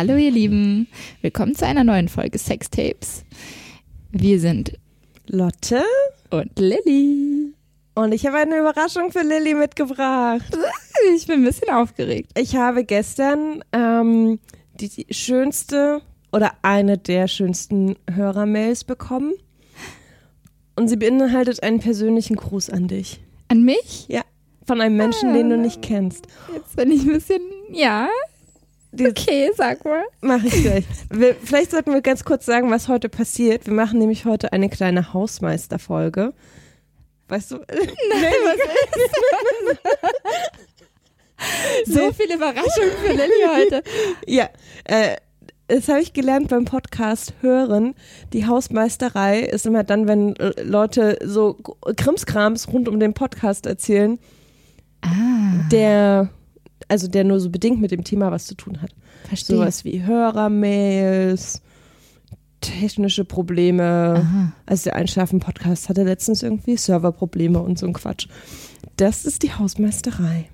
Hallo ihr Lieben, willkommen zu einer neuen Folge Sextapes. Wir sind Lotte und Lilly. Und ich habe eine Überraschung für Lilly mitgebracht. Ich bin ein bisschen aufgeregt. Ich habe gestern ähm, die, die schönste oder eine der schönsten Hörermails bekommen. Und sie beinhaltet einen persönlichen Gruß an dich. An mich? Ja. Von einem Menschen, den du nicht kennst. Jetzt bin ich ein bisschen, ja. Okay, sag mal. Mach ich gleich. Wir, vielleicht sollten wir ganz kurz sagen, was heute passiert. Wir machen nämlich heute eine kleine Hausmeisterfolge. Weißt du? Nein, was ist So viele Überraschungen für Lilly heute. Ja, äh, das habe ich gelernt beim Podcast hören. Die Hausmeisterei ist immer dann, wenn Leute so Krimskrams rund um den Podcast erzählen, Ah. der also der nur so bedingt mit dem Thema was zu tun hat. Verstehe. Sowas wie Hörermails, technische Probleme. Aha. Also der Einschlafen-Podcast hatte letztens irgendwie Serverprobleme und so ein Quatsch. Das ist die Hausmeisterei.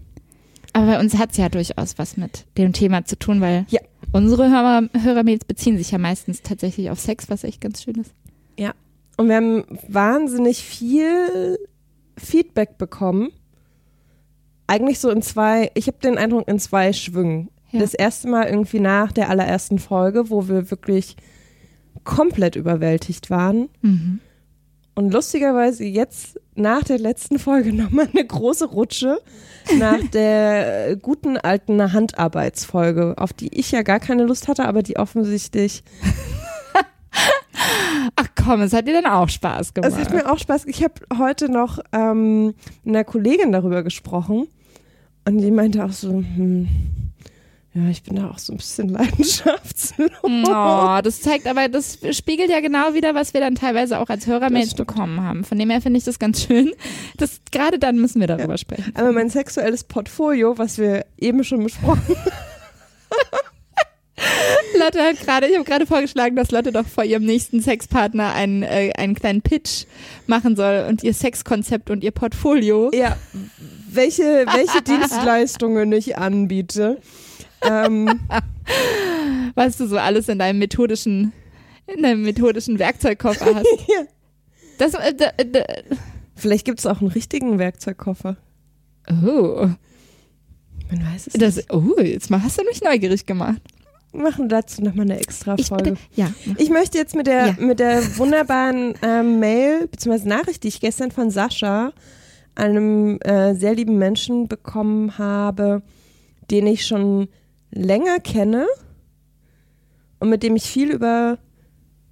Aber bei uns hat es ja durchaus was mit dem Thema zu tun, weil Ja. unsere Hörer, Hörermails beziehen sich ja meistens tatsächlich auf Sex, was echt ganz schön ist. Und wir haben wahnsinnig viel Feedback bekommen. Eigentlich so in zwei, ich habe den Eindruck, in zwei Schwüngen. Ja. Das erste Mal irgendwie nach der allerersten Folge, wo wir wirklich komplett überwältigt waren. Mhm. Und lustigerweise jetzt nach der letzten Folge nochmal eine große Rutsche nach der guten alten Handarbeitsfolge, auf die ich ja gar keine Lust hatte, aber die offensichtlich Ach komm, es hat dir dann auch Spaß gemacht. Es hat mir auch Spaß. Ich habe heute noch ähm, mit einer Kollegin darüber gesprochen und die meinte auch so, hm, ja, ich bin da auch so ein bisschen leidenschaftslos. Oh, das zeigt aber, das spiegelt ja genau wieder, was wir dann teilweise auch als Hörermails bekommen haben. Von dem her finde ich das ganz schön. Das, gerade dann müssen wir darüber sprechen. Aber mein sexuelles Portfolio, was wir eben schon besprochen Lotte hat gerade, ich habe gerade vorgeschlagen, dass Lotte doch vor ihrem nächsten Sexpartner einen, äh, einen kleinen Pitch machen soll und ihr Sexkonzept und ihr Portfolio. ja, welche, welche Dienstleistungen ich anbiete. Ähm, was du so alles in deinem methodischen, in deinem methodischen Werkzeugkoffer hast. ja. Das, äh, d, d, Vielleicht gibt es auch einen richtigen Werkzeugkoffer. oh, Man weiß es das, nicht. oh, jetzt mal hast du mich neugierig gemacht. Wir machen dazu nochmal eine extra Ich, Folge. bitte, ja, Ich möchte jetzt mit der, Ja. mit der wunderbaren ähm, Mail bzw. Nachricht, die ich gestern von Sascha, einem äh, sehr lieben Menschen bekommen habe, den ich schon länger kenne und mit dem ich viel über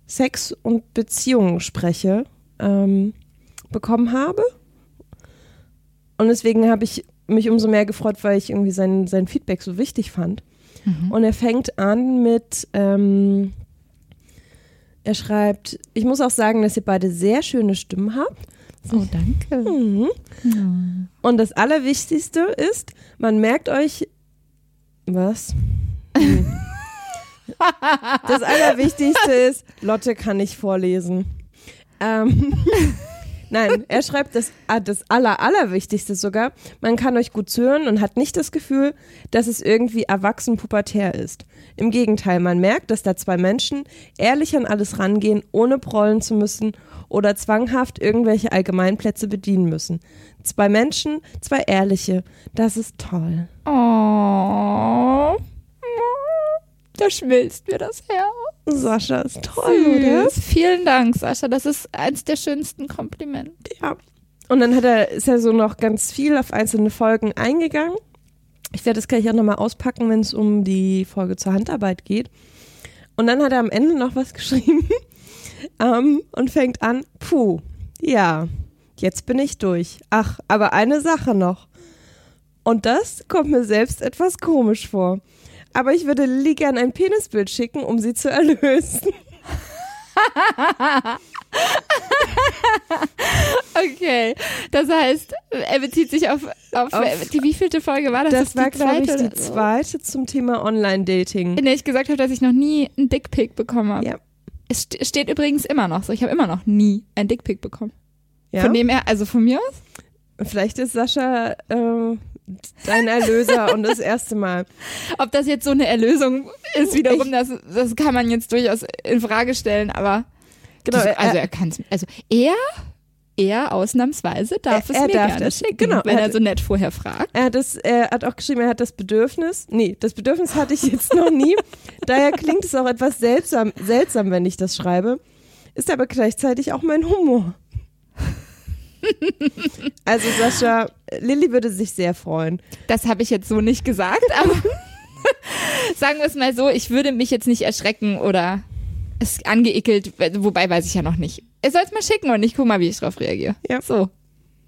Sex und Beziehungen spreche, ähm, bekommen habe. Und deswegen habe ich mich umso mehr gefreut, weil ich irgendwie sein, sein Feedback so wichtig fand. Mhm. Und er fängt an mit, ähm, er schreibt, ich muss auch sagen, dass ihr beide sehr schöne Stimmen habt. Oh, danke. Mhm. Und das Allerwichtigste ist, man merkt euch, was? Hm. Das Allerwichtigste ist, Lotte kann nicht vorlesen. Ähm, Nein, er schreibt das, ah, das Aller, Allerwichtigste sogar. Man kann euch gut zuhören und hat nicht das Gefühl, dass es irgendwie erwachsen pubertär ist. Im Gegenteil, man merkt, dass da zwei Menschen ehrlich an alles rangehen, ohne prollen zu müssen oder zwanghaft irgendwelche Allgemeinplätze bedienen müssen. Zwei Menschen, zwei ehrliche. Das ist toll. Oh. Da schmilzt mir das Herz. Sascha ist toll, oder? Süß. Vielen Dank, Sascha. Das ist eins der schönsten Komplimente. Ja. Und dann hat er, ist er so noch ganz viel auf einzelne Folgen eingegangen. Ich werde das gleich auch nochmal auspacken, wenn es um die Folge zur Handarbeit geht. Und dann hat er am Ende noch was geschrieben ähm, und fängt an, puh, ja, jetzt bin ich durch. Ach, aber eine Sache noch. Und das kommt mir selbst etwas komisch vor. Aber ich würde Lilly gern ein Penisbild schicken, um sie zu erlösen. Okay, das heißt, er bezieht sich auf, auf, Auf- die wievielte Folge war das? Das war, glaube ich, die so? zweite zum Thema Online-Dating. In der ich gesagt habe, dass ich noch nie einen Dickpick bekommen habe. Ja. Es st steht übrigens immer noch so. Ich habe immer noch nie einen Dickpick bekommen. Ja? Von dem her, also von mir aus? Vielleicht ist Sascha äh, dein Erlöser und das erste Mal. Ob das jetzt so eine Erlösung ist, wiederum, das, das kann man jetzt durchaus in Frage stellen, aber Genau, das, also er- kann es, also er, er ausnahmsweise darf Er- es mir gerne das, schicken, genau, wenn er er so nett vorher fragt. Er hat, das, er hat auch geschrieben, er hat das Bedürfnis. Nee, das Bedürfnis hatte ich jetzt noch nie. Daher klingt es auch etwas seltsam, seltsam, wenn ich das schreibe. Ist aber gleichzeitig auch mein Humor. Also Sascha, Lilly würde sich sehr freuen. Das habe ich jetzt so nicht gesagt, aber sagen wir es mal so, ich würde mich jetzt nicht erschrecken oder es angeekelt, wobei weiß ich ja noch nicht. Er soll es mal schicken und ich gucke mal, wie ich drauf reagiere. Ja. So,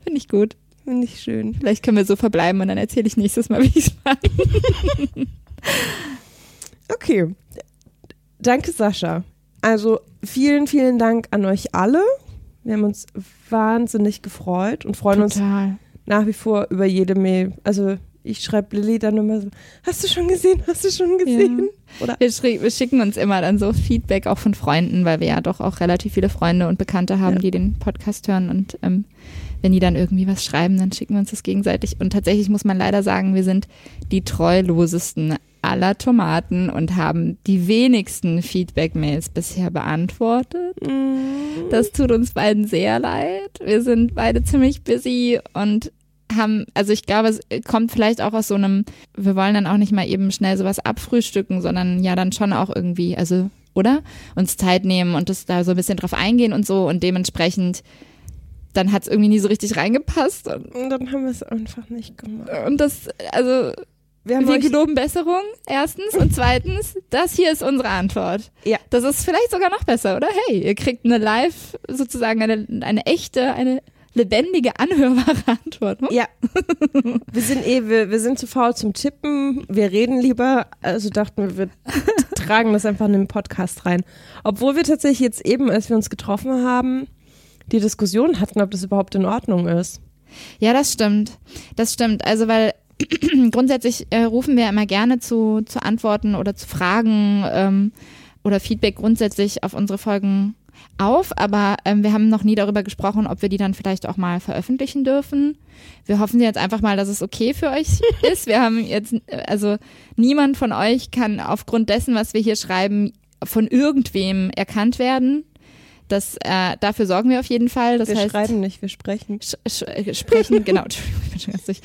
finde ich gut. Finde ich schön. Vielleicht können wir so verbleiben und dann erzähle ich nächstes Mal, wie ich es mache. Okay. Danke, Sascha. Also vielen, vielen Dank an euch alle. Wir haben uns wahnsinnig gefreut und freuen uns Total. nach wie vor über jede Mail. Also ich schreibe Lilly dann immer so, hast du schon gesehen, hast du schon gesehen? Oder Wir, wir schicken uns immer dann so Feedback auch von Freunden, weil wir ja doch auch relativ viele Freunde und Bekannte haben, Ja. die den Podcast hören. Und ähm, wenn die dann irgendwie was schreiben, dann schicken wir uns das gegenseitig. Und tatsächlich muss man leider sagen, wir sind die treulosesten aller Tomaten und haben die wenigsten Feedback-Mails bisher beantwortet. Mm, Das tut uns beiden sehr leid. Wir sind beide ziemlich busy und haben, also ich glaube, es kommt vielleicht auch aus so einem, wir wollen dann auch nicht mal eben schnell sowas abfrühstücken, sondern ja dann schon auch irgendwie, also, oder? Uns Zeit nehmen und das da so ein bisschen drauf eingehen und so und dementsprechend, dann hat es irgendwie nie so richtig reingepasst und, und dann haben wir es einfach nicht gemacht. und das, also, Wir haben wir geloben Besserung, erstens. Und zweitens, das hier ist unsere Antwort. Ja. Das ist vielleicht sogar noch besser, oder? Hey, ihr kriegt eine live, sozusagen eine, eine echte, eine lebendige, anhörbare Antwort. Hm? ja, wir sind eh, wir, wir sind zu faul zum Tippen, wir reden lieber, also dachten wir, wir tragen das einfach in den Podcast rein. Obwohl wir tatsächlich jetzt eben, als wir uns getroffen haben, die Diskussion hatten, ob das überhaupt in Ordnung ist. Ja, das stimmt. Das stimmt. Also, weil grundsätzlich äh, rufen wir immer gerne zu, zu Antworten oder zu Fragen ähm, oder Feedback grundsätzlich auf unsere Folgen auf, aber ähm, wir haben noch nie darüber gesprochen, ob wir die dann vielleicht auch mal veröffentlichen dürfen. Wir hoffen jetzt einfach mal, dass es okay für euch ist. Wir haben jetzt, äh, also niemand von euch kann aufgrund dessen, was wir hier schreiben, von irgendwem erkannt werden. Das, äh, dafür sorgen wir auf jeden Fall. Das wir heißt, schreiben nicht, wir sprechen. Sch sch äh, sprechen, genau, bin schon ganz durch.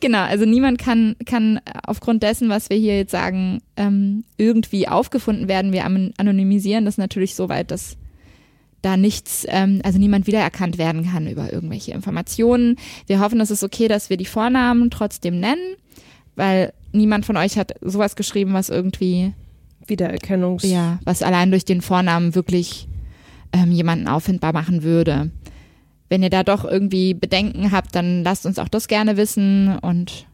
genau, also niemand kann, kann aufgrund dessen, was wir hier jetzt sagen, ähm, irgendwie aufgefunden werden. Wir an- anonymisieren das natürlich so weit, dass da nichts, ähm, also niemand wiedererkannt werden kann über irgendwelche Informationen. Wir hoffen, es ist okay, dass wir die Vornamen trotzdem nennen, weil niemand von euch hat sowas geschrieben, was irgendwie Wiedererkennungs. ja, was allein durch den Vornamen wirklich ähm, jemanden auffindbar machen würde. Wenn ihr da doch irgendwie Bedenken habt, dann lasst uns auch das gerne wissen und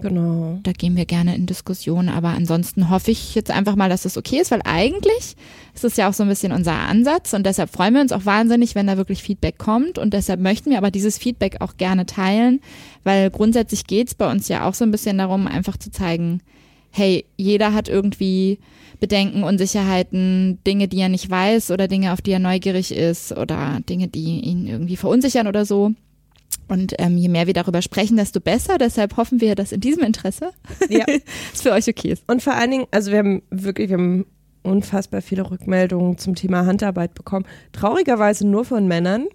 Genau. da gehen wir gerne in Diskussion. Aber ansonsten hoffe ich jetzt einfach mal, dass das okay ist, weil eigentlich ist es ja auch so ein bisschen unser Ansatz und deshalb freuen wir uns auch wahnsinnig, wenn da wirklich Feedback kommt und deshalb möchten wir aber dieses Feedback auch gerne teilen, weil grundsätzlich geht's bei uns ja auch so ein bisschen darum, einfach zu zeigen, hey, jeder hat irgendwie Bedenken, Unsicherheiten, Dinge, die er nicht weiß oder Dinge, auf die er neugierig ist oder Dinge, die ihn irgendwie verunsichern oder so. Und ähm, je mehr wir darüber sprechen, desto besser. Deshalb hoffen wir, dass in diesem Interesse Ja. es für euch okay ist. Und vor allen Dingen, also wir haben wirklich, wir haben unfassbar viele Rückmeldungen zum Thema Handarbeit bekommen. Traurigerweise nur von Männern.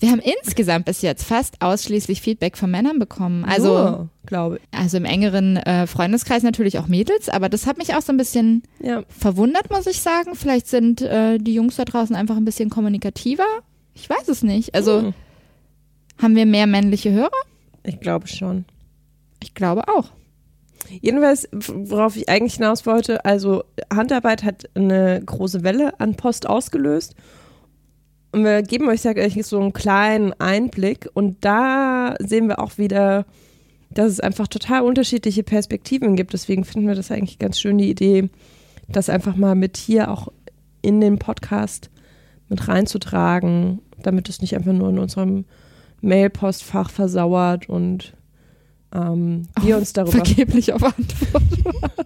Wir haben insgesamt bis jetzt fast ausschließlich Feedback von Männern bekommen. Also, Nur, glaube also im engeren äh, Freundeskreis natürlich auch Mädels, aber das hat mich auch so ein bisschen ich. Ja. verwundert, muss ich sagen. Vielleicht sind äh, die Jungs da draußen einfach ein bisschen kommunikativer. Ich weiß es nicht. Also Hm, haben wir mehr männliche Hörer? ich glaube schon. Ich glaube auch. Jedenfalls, worauf ich eigentlich hinaus wollte, also Handarbeit hat eine große Welle an Post ausgelöst. Und wir geben euch sag ich, so einen kleinen Einblick. Und da sehen wir auch wieder, dass es einfach total unterschiedliche Perspektiven gibt. Deswegen finden wir das eigentlich ganz schön, die Idee, das einfach mal mit hier auch in den Podcast mit reinzutragen, damit es nicht einfach nur in unserem Mailpostfach versauert und ähm, wir uns darüber Vergeblich auf Antwort.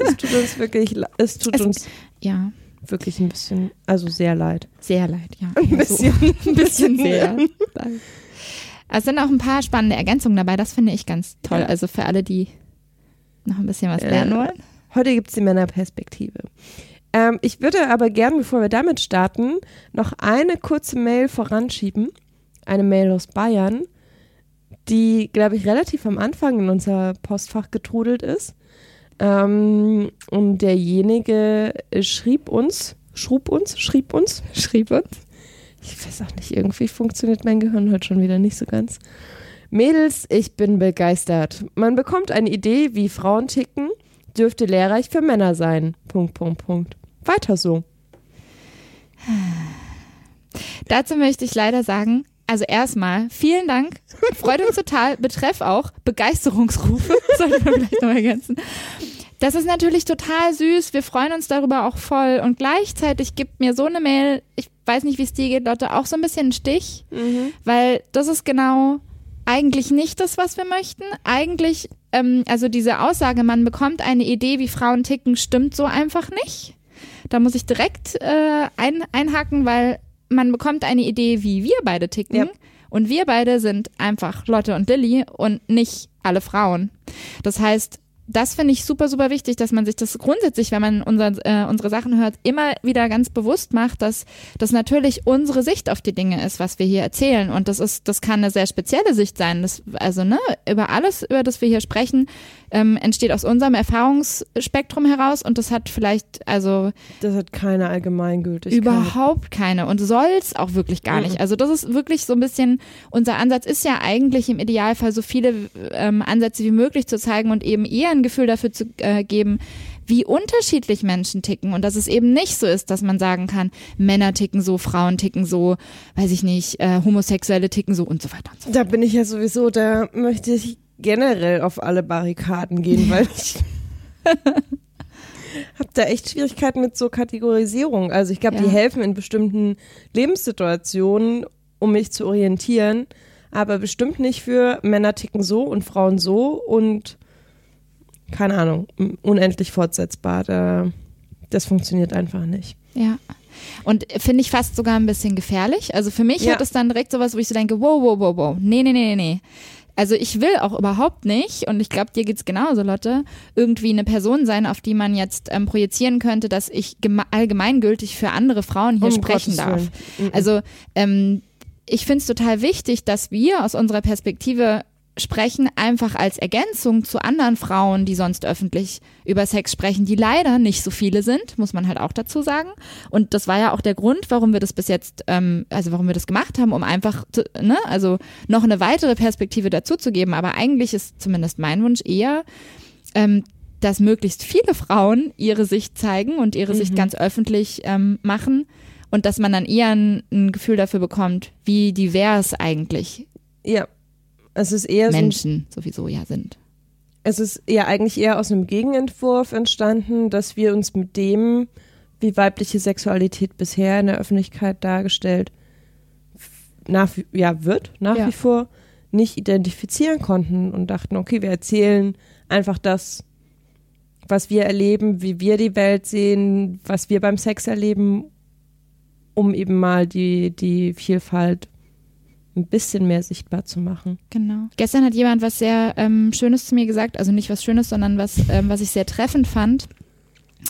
Es tut uns wirklich, es tut Es- uns, Ja, wirklich ein bisschen, also sehr leid. Sehr leid, ja. Ein bisschen, so. ein bisschen sehr. Es sind auch ein paar spannende Ergänzungen dabei, das finde ich ganz toll. Ja. Also für alle, die noch ein bisschen was lernen äh, wollen. Heute gibt es die Männerperspektive. Ähm, ich würde aber gern, bevor wir damit starten, noch eine kurze Mail voranschieben. Eine Mail aus Bayern, die, glaube ich, relativ am Anfang in unser Postfach getrudelt ist. Ähm, und derjenige schrieb uns, schrub uns, schrieb uns, schrieb uns. Ich weiß auch nicht, irgendwie funktioniert mein Gehirn heute schon wieder nicht so ganz. Mädels, ich bin begeistert. Man bekommt eine Idee, wie Frauen ticken, dürfte lehrreich für Männer sein. Punkt, Punkt, Punkt. Weiter so. Dazu möchte ich leider sagen, also erstmal, vielen Dank. Freut uns total. Betreff auch Begeisterungsrufe. Sollte man vielleicht noch ergänzen. Das ist natürlich total süß. Wir freuen uns darüber auch voll. Und gleichzeitig gibt mir so eine Mail, ich weiß nicht, wie es dir geht, Lotte, auch so ein bisschen einen Stich. Mhm. Weil das ist genau eigentlich nicht das, was wir möchten. Eigentlich, ähm, also diese Aussage, man bekommt eine Idee, wie Frauen ticken, stimmt so einfach nicht. Da muss ich direkt äh, ein, einhaken, weil man bekommt eine Idee, wie wir beide ticken. Ja. Und wir beide sind einfach Lotte und Lilly und nicht alle Frauen. Das heißt, das finde ich super, super wichtig, dass man sich das grundsätzlich, wenn man unser, äh, unsere Sachen hört, immer wieder ganz bewusst macht, dass das natürlich unsere Sicht auf die Dinge ist, was wir hier erzählen. Und das ist, das kann eine sehr spezielle Sicht sein. Das, also, ne, über alles, über das wir hier sprechen, ähm, entsteht aus unserem Erfahrungsspektrum heraus und das hat vielleicht, also. Das hat keine Allgemeingültigkeit. Überhaupt keine und soll es auch wirklich gar nicht. Also das ist wirklich so ein bisschen, unser Ansatz ist ja eigentlich im Idealfall so viele ähm, Ansätze wie möglich zu zeigen und eben eher ein Gefühl dafür zu äh, geben, wie unterschiedlich Menschen ticken und dass es eben nicht so ist, dass man sagen kann, Männer ticken so, Frauen ticken so, weiß ich nicht, äh, Homosexuelle ticken so und so weiter und so fort. Da bin ich ja sowieso, da möchte ich generell auf alle Barrikaden gehen, weil ich habe da echt Schwierigkeiten mit so Kategorisierung. Also ich glaube, ja. die helfen in bestimmten Lebenssituationen, um mich zu orientieren, aber bestimmt nicht für Männer ticken so und Frauen so und keine Ahnung, unendlich fortsetzbar. Da, das funktioniert einfach nicht. Ja. Und finde ich fast sogar ein bisschen gefährlich. Also für mich ja. hat es dann direkt sowas, wo ich so denke, wow, wow, wow, wow, nee, nee, nee, nee. Also ich will auch überhaupt nicht, und ich glaube, dir geht's genauso, Lotte, irgendwie eine Person sein, auf die man jetzt ähm, projizieren könnte, dass ich allgemeingültig für andere Frauen hier um sprechen darf. Willen. Also ähm, ich finde es total wichtig, dass wir aus unserer Perspektive sprechen einfach als Ergänzung zu anderen Frauen, die sonst öffentlich über Sex sprechen, die leider nicht so viele sind, muss man halt auch dazu sagen. Und das war ja auch der Grund, warum wir das bis jetzt, ähm, also warum wir das gemacht haben, um einfach, zu, ne, also noch eine weitere Perspektive dazuzugeben. Aber eigentlich ist zumindest mein Wunsch eher, ähm, dass möglichst viele Frauen ihre Sicht zeigen und ihre mhm. Sicht ganz öffentlich ähm, machen und dass man dann eher ein, ein Gefühl dafür bekommt, wie divers eigentlich ja. Es ist eher Menschen so, sowieso ja sind. Es ist ja eigentlich eher aus einem Gegenentwurf entstanden, dass wir uns mit dem, wie weibliche Sexualität bisher in der Öffentlichkeit dargestellt nach ja wird nach ja. wie vor nicht identifizieren konnten und dachten, okay, wir erzählen einfach das, was wir erleben, wie wir die Welt sehen, was wir beim Sex erleben, um eben mal die, die Vielfalt ein bisschen mehr sichtbar zu machen. Genau. Gestern hat jemand was sehr ähm, Schönes zu mir gesagt, also nicht was Schönes, sondern was, ähm, was ich sehr treffend fand.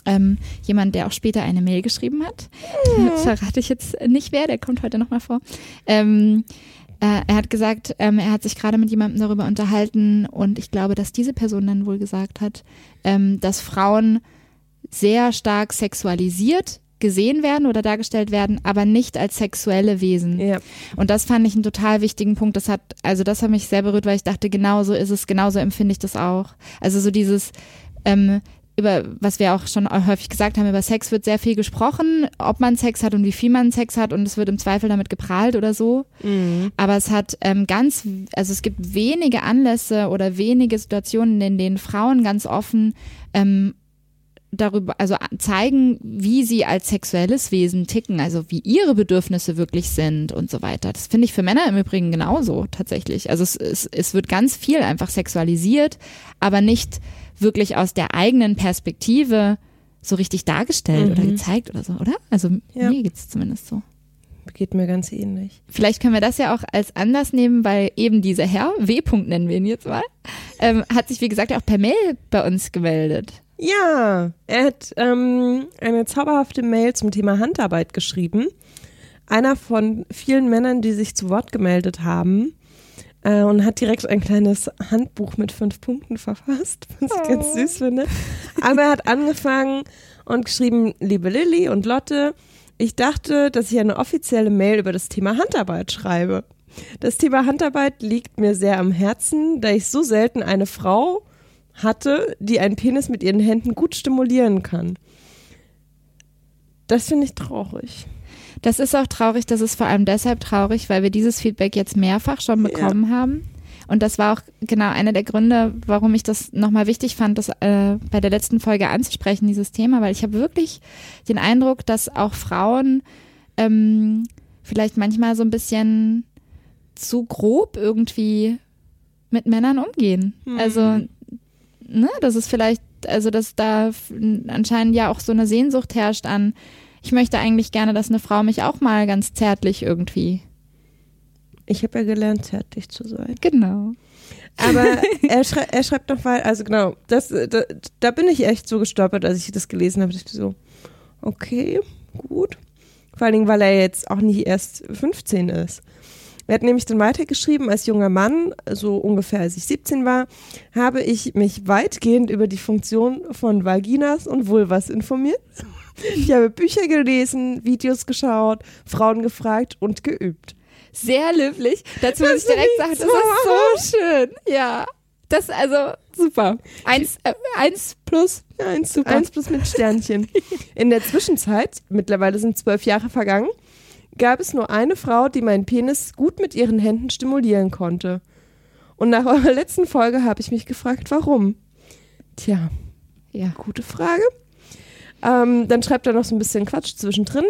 Ähm, jemand, der auch später eine Mail geschrieben hat. Mhm. Verrate ich jetzt nicht wer, der kommt heute nochmal vor. Ähm, äh, er hat gesagt, ähm, er hat sich gerade mit jemandem darüber unterhalten und ich glaube, dass diese Person dann wohl gesagt hat, ähm, dass Frauen sehr stark sexualisiert gesehen werden oder dargestellt werden, aber nicht als sexuelle Wesen. Ja. Und das fand ich einen total wichtigen Punkt. Das hat, also das hat mich sehr berührt, weil ich dachte, genauso ist es, genauso empfinde ich das auch. Also so dieses, ähm, über was wir auch schon häufig gesagt haben, über Sex wird sehr viel gesprochen, ob man Sex hat und wie viel man Sex hat und es wird im Zweifel damit geprahlt oder so. Mhm. Aber es hat ähm, ganz, also es gibt wenige Anlässe oder wenige Situationen, in denen Frauen ganz offen ähm, darüber, also zeigen, wie sie als sexuelles Wesen ticken, also wie ihre Bedürfnisse wirklich sind und so weiter. Das finde ich für Männer im Übrigen genauso tatsächlich. Also es, es, es wird ganz viel einfach sexualisiert, aber nicht wirklich aus der eigenen Perspektive so richtig dargestellt oder Mhm. gezeigt oder so, oder? Also Ja. mir geht's zumindest so. Geht mir ganz ähnlich. Vielleicht können wir das ja auch als Anlass nehmen, weil eben dieser Herr, W. -Punkt nennen wir ihn jetzt mal, ähm, hat sich wie gesagt auch per Mail bei uns gemeldet. Ja, er hat ähm, eine zauberhafte Mail zum Thema Handarbeit geschrieben. Einer von vielen Männern, die sich zu Wort gemeldet haben. Äh, und hat direkt ein kleines Handbuch mit fünf Punkten verfasst, was ich ganz Oh. süß finde. Aber er hat angefangen und geschrieben, liebe Lilly und Lotte, ich dachte, dass ich eine offizielle Mail über das Thema Handarbeit schreibe. Das Thema Handarbeit liegt mir sehr am Herzen, da ich so selten eine Frau hatte, die einen Penis mit ihren Händen gut stimulieren kann. Das finde ich traurig. Das ist auch traurig, das ist vor allem deshalb traurig, weil wir dieses Feedback jetzt mehrfach schon bekommen haben. Und das war auch genau einer der Gründe, warum ich das nochmal wichtig fand, das äh, bei der letzten Folge anzusprechen, dieses Thema, weil ich habe wirklich den Eindruck, dass auch Frauen ähm, vielleicht manchmal so ein bisschen zu grob irgendwie mit Männern umgehen. Mhm. Also, ne, das ist vielleicht, also dass da anscheinend ja auch so eine Sehnsucht herrscht an, ich möchte eigentlich gerne, dass eine Frau mich auch mal ganz zärtlich irgendwie. Ich habe ja gelernt, zärtlich zu sein. Genau. Aber er, schrei er schreibt noch mal, also genau, das, da, da bin ich echt so gestolpert, als ich das gelesen habe. Ich so, okay, gut. Vor allen Dingen, weil er jetzt auch nicht erst 15 ist. Er hat nämlich dann weitergeschrieben, als junger Mann, so ungefähr als ich 17 war, habe ich mich weitgehend über die Funktion von Vaginas und Vulvas informiert. Ich habe Bücher gelesen, Videos geschaut, Frauen gefragt und geübt. Sehr löblich. Dazu muss ich direkt sagen, das ist so schön. Ja. Das also super. Eins, äh, eins plus. Eins, Super. eins plus mit Sternchen. In der Zwischenzeit, mittlerweile sind zwölf Jahre vergangen, gab es nur eine Frau, die meinen Penis gut mit ihren Händen stimulieren konnte. Und nach eurer letzten Folge habe ich mich gefragt, warum. Tja, Ja. gute Frage. Ähm, dann schreibt er noch so ein bisschen Quatsch zwischendrin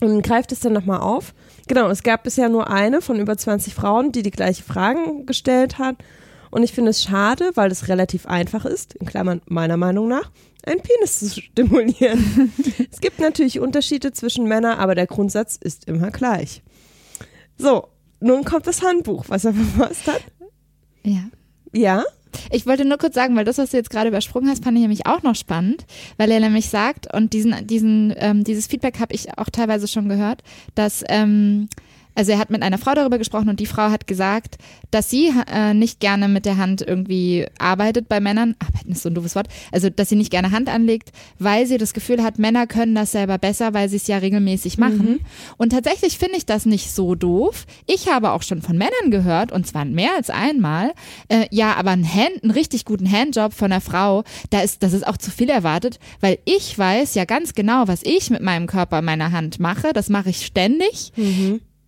und greift es dann nochmal auf. Genau, es gab bisher nur eine von über 20 Frauen, die die gleiche Fragen gestellt hat. Und ich finde es schade, weil es relativ einfach ist, in Klammern meiner Meinung nach, einen Penis zu stimulieren. es gibt natürlich Unterschiede zwischen Männern, aber der Grundsatz ist immer gleich. So, nun kommt das Handbuch, was er verfasst hat. Ja. Ja, Ich wollte nur kurz sagen, weil das, was du jetzt gerade übersprungen hast, fand ich nämlich auch noch spannend, weil er nämlich sagt, und diesen, diesen, ähm, dieses Feedback habe ich auch teilweise schon gehört, dass, ähm, also er hat mit einer Frau darüber gesprochen und die Frau hat gesagt, dass sie äh, nicht gerne mit der Hand irgendwie arbeitet bei Männern. Arbeiten ist so ein doofes Wort. Also, dass sie nicht gerne Hand anlegt, weil sie das Gefühl hat, Männer können das selber besser, weil sie es ja regelmäßig machen. Und tatsächlich finde ich das nicht so doof. Ich habe auch schon von Männern gehört, und zwar mehr als einmal, äh, ja, aber ein Hand, einen richtig guten Handjob von einer Frau, da ist, das ist auch zu viel erwartet, weil ich weiß ja ganz genau, was ich mit meinem Körper, meiner Hand mache. Das mache ich ständig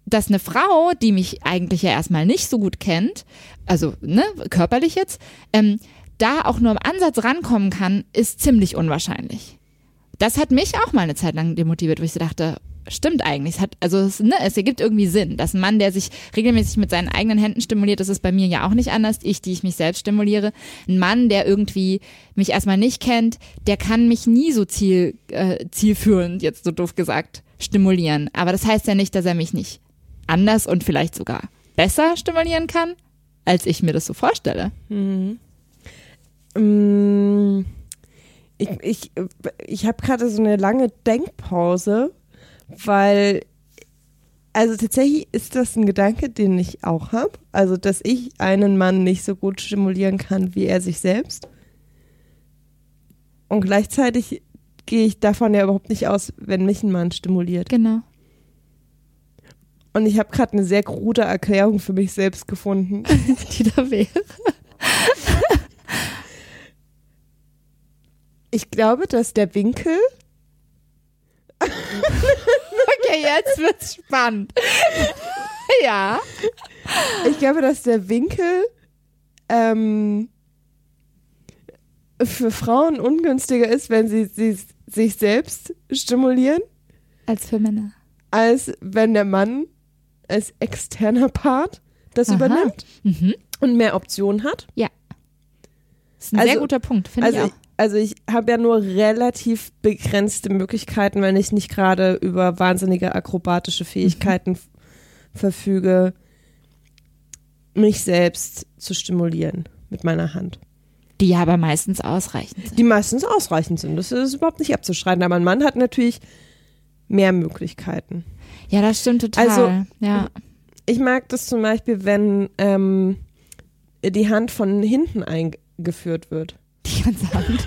dass eine Frau, die mich eigentlich ja erstmal nicht so gut kennt, also ne, körperlich jetzt, ähm, da auch nur im Ansatz rankommen kann, ist ziemlich unwahrscheinlich. Das hat mich auch mal eine Zeit lang demotiviert, wo ich so dachte, stimmt eigentlich. Es hat, also es, ne, es ergibt irgendwie Sinn, dass ein Mann, der sich regelmäßig mit seinen eigenen Händen stimuliert, das ist bei mir ja auch nicht anders. Ich, die ich mich selbst stimuliere. Ein Mann, der irgendwie mich erstmal nicht kennt, der kann mich nie so ziel, äh, zielführend, jetzt so doof gesagt, stimulieren. Aber das heißt ja nicht, dass er mich nicht anders und vielleicht sogar besser stimulieren kann, als ich mir das so vorstelle. Mm, Ich, ich, ich habe gerade so eine lange Denkpause, weil, also tatsächlich ist das ein Gedanke, den ich auch habe. Also, dass ich einen Mann nicht so gut stimulieren kann wie er sich selbst. Und gleichzeitig gehe ich davon ja überhaupt nicht aus, wenn mich ein Mann stimuliert. Genau. Und ich habe gerade eine sehr krude Erklärung für mich selbst gefunden. Die da wäre. Ich glaube, dass der Winkel Okay, jetzt wird's spannend. ja. Ich glaube, dass der Winkel ähm, für Frauen ungünstiger ist, wenn sie, sie sich selbst stimulieren, Als für Männer. als wenn der Mann als externer Part das Aha. übernimmt Mhm. und mehr Optionen hat. Das ist ein sehr Also- guter Punkt, finde Also ich ich, auch. also ich habe ja nur relativ begrenzte Möglichkeiten, wenn ich nicht gerade über wahnsinnige akrobatische Fähigkeiten mhm. verfüge, mich selbst zu stimulieren mit meiner Hand. Die ja aber meistens ausreichend sind. Die meistens ausreichend sind. Das ist überhaupt nicht abzuschreiten. Aber ein Mann hat natürlich mehr Möglichkeiten. Ja, das stimmt total. Also, ja. ich mag das zum Beispiel, wenn ähm, die Hand von hinten eingeführt wird. Die ganze Hand.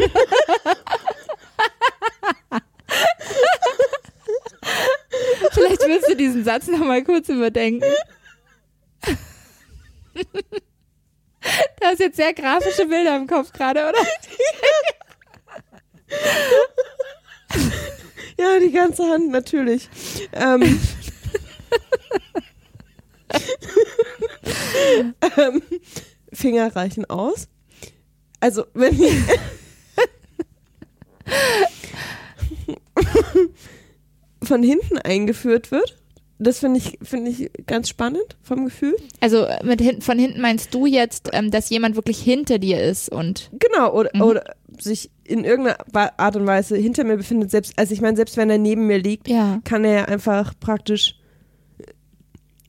Vielleicht willst du diesen Satz nochmal kurz überdenken. Du hast jetzt sehr grafische Bilder im Kopf gerade, oder? Ja, die ganze Hand, natürlich. Ähm, ähm, Finger reichen aus. Also, wenn ich von hinten eingeführt wird, das finde ich, finde ich ganz spannend vom Gefühl. Also mit hin, von hinten meinst du jetzt, ähm, dass jemand wirklich hinter dir ist und. Genau, oder, mhm. oder sich in irgendeiner Art und Weise hinter mir befindet. Selbst, also ich meine, selbst wenn er neben mir liegt, ja. kann er einfach praktisch,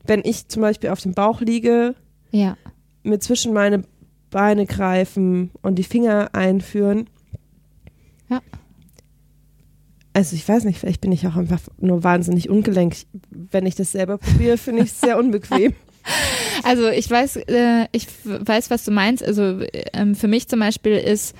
wenn ich zum Beispiel auf dem Bauch liege, ja. mir zwischen meine Beine greifen und die Finger einführen. Ja. Also ich weiß nicht, vielleicht bin ich auch einfach nur wahnsinnig ungelenk. Wenn ich das selber probiere, finde ich es sehr unbequem. Also ich weiß, äh, ich weiß, was du meinst. Also ähm, für mich zum Beispiel ist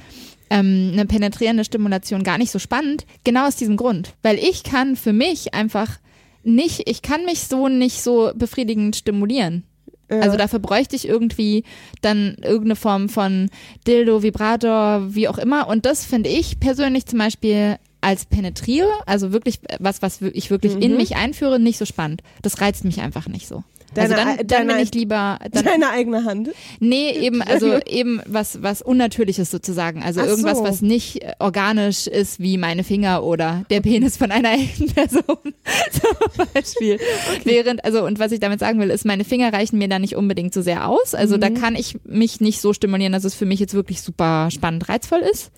ähm, eine penetrierende Stimulation gar nicht so spannend, genau aus diesem Grund. Weil ich kann für mich einfach nicht, ich kann mich so nicht so befriedigend stimulieren. Ja. Also dafür bräuchte ich irgendwie dann irgendeine Form von Dildo, Vibrator, wie auch immer. Und das finde ich persönlich zum Beispiel als penetriere, also wirklich was, was ich wirklich mhm. in mich einführe, nicht so spannend. Das reizt mich einfach nicht so. Deine, also dann, dann bin ich lieber dann, deine eigene Hand. Nee, eben also eben was was unnatürliches sozusagen, also Ach irgendwas so. was nicht organisch ist wie meine Finger oder der Penis von einer echten Person zum Beispiel. Okay. Während also und was ich damit sagen will, ist meine Finger reichen mir da nicht unbedingt so sehr aus, also mhm. da kann ich mich nicht so stimulieren, dass es für mich jetzt wirklich super spannend reizvoll ist.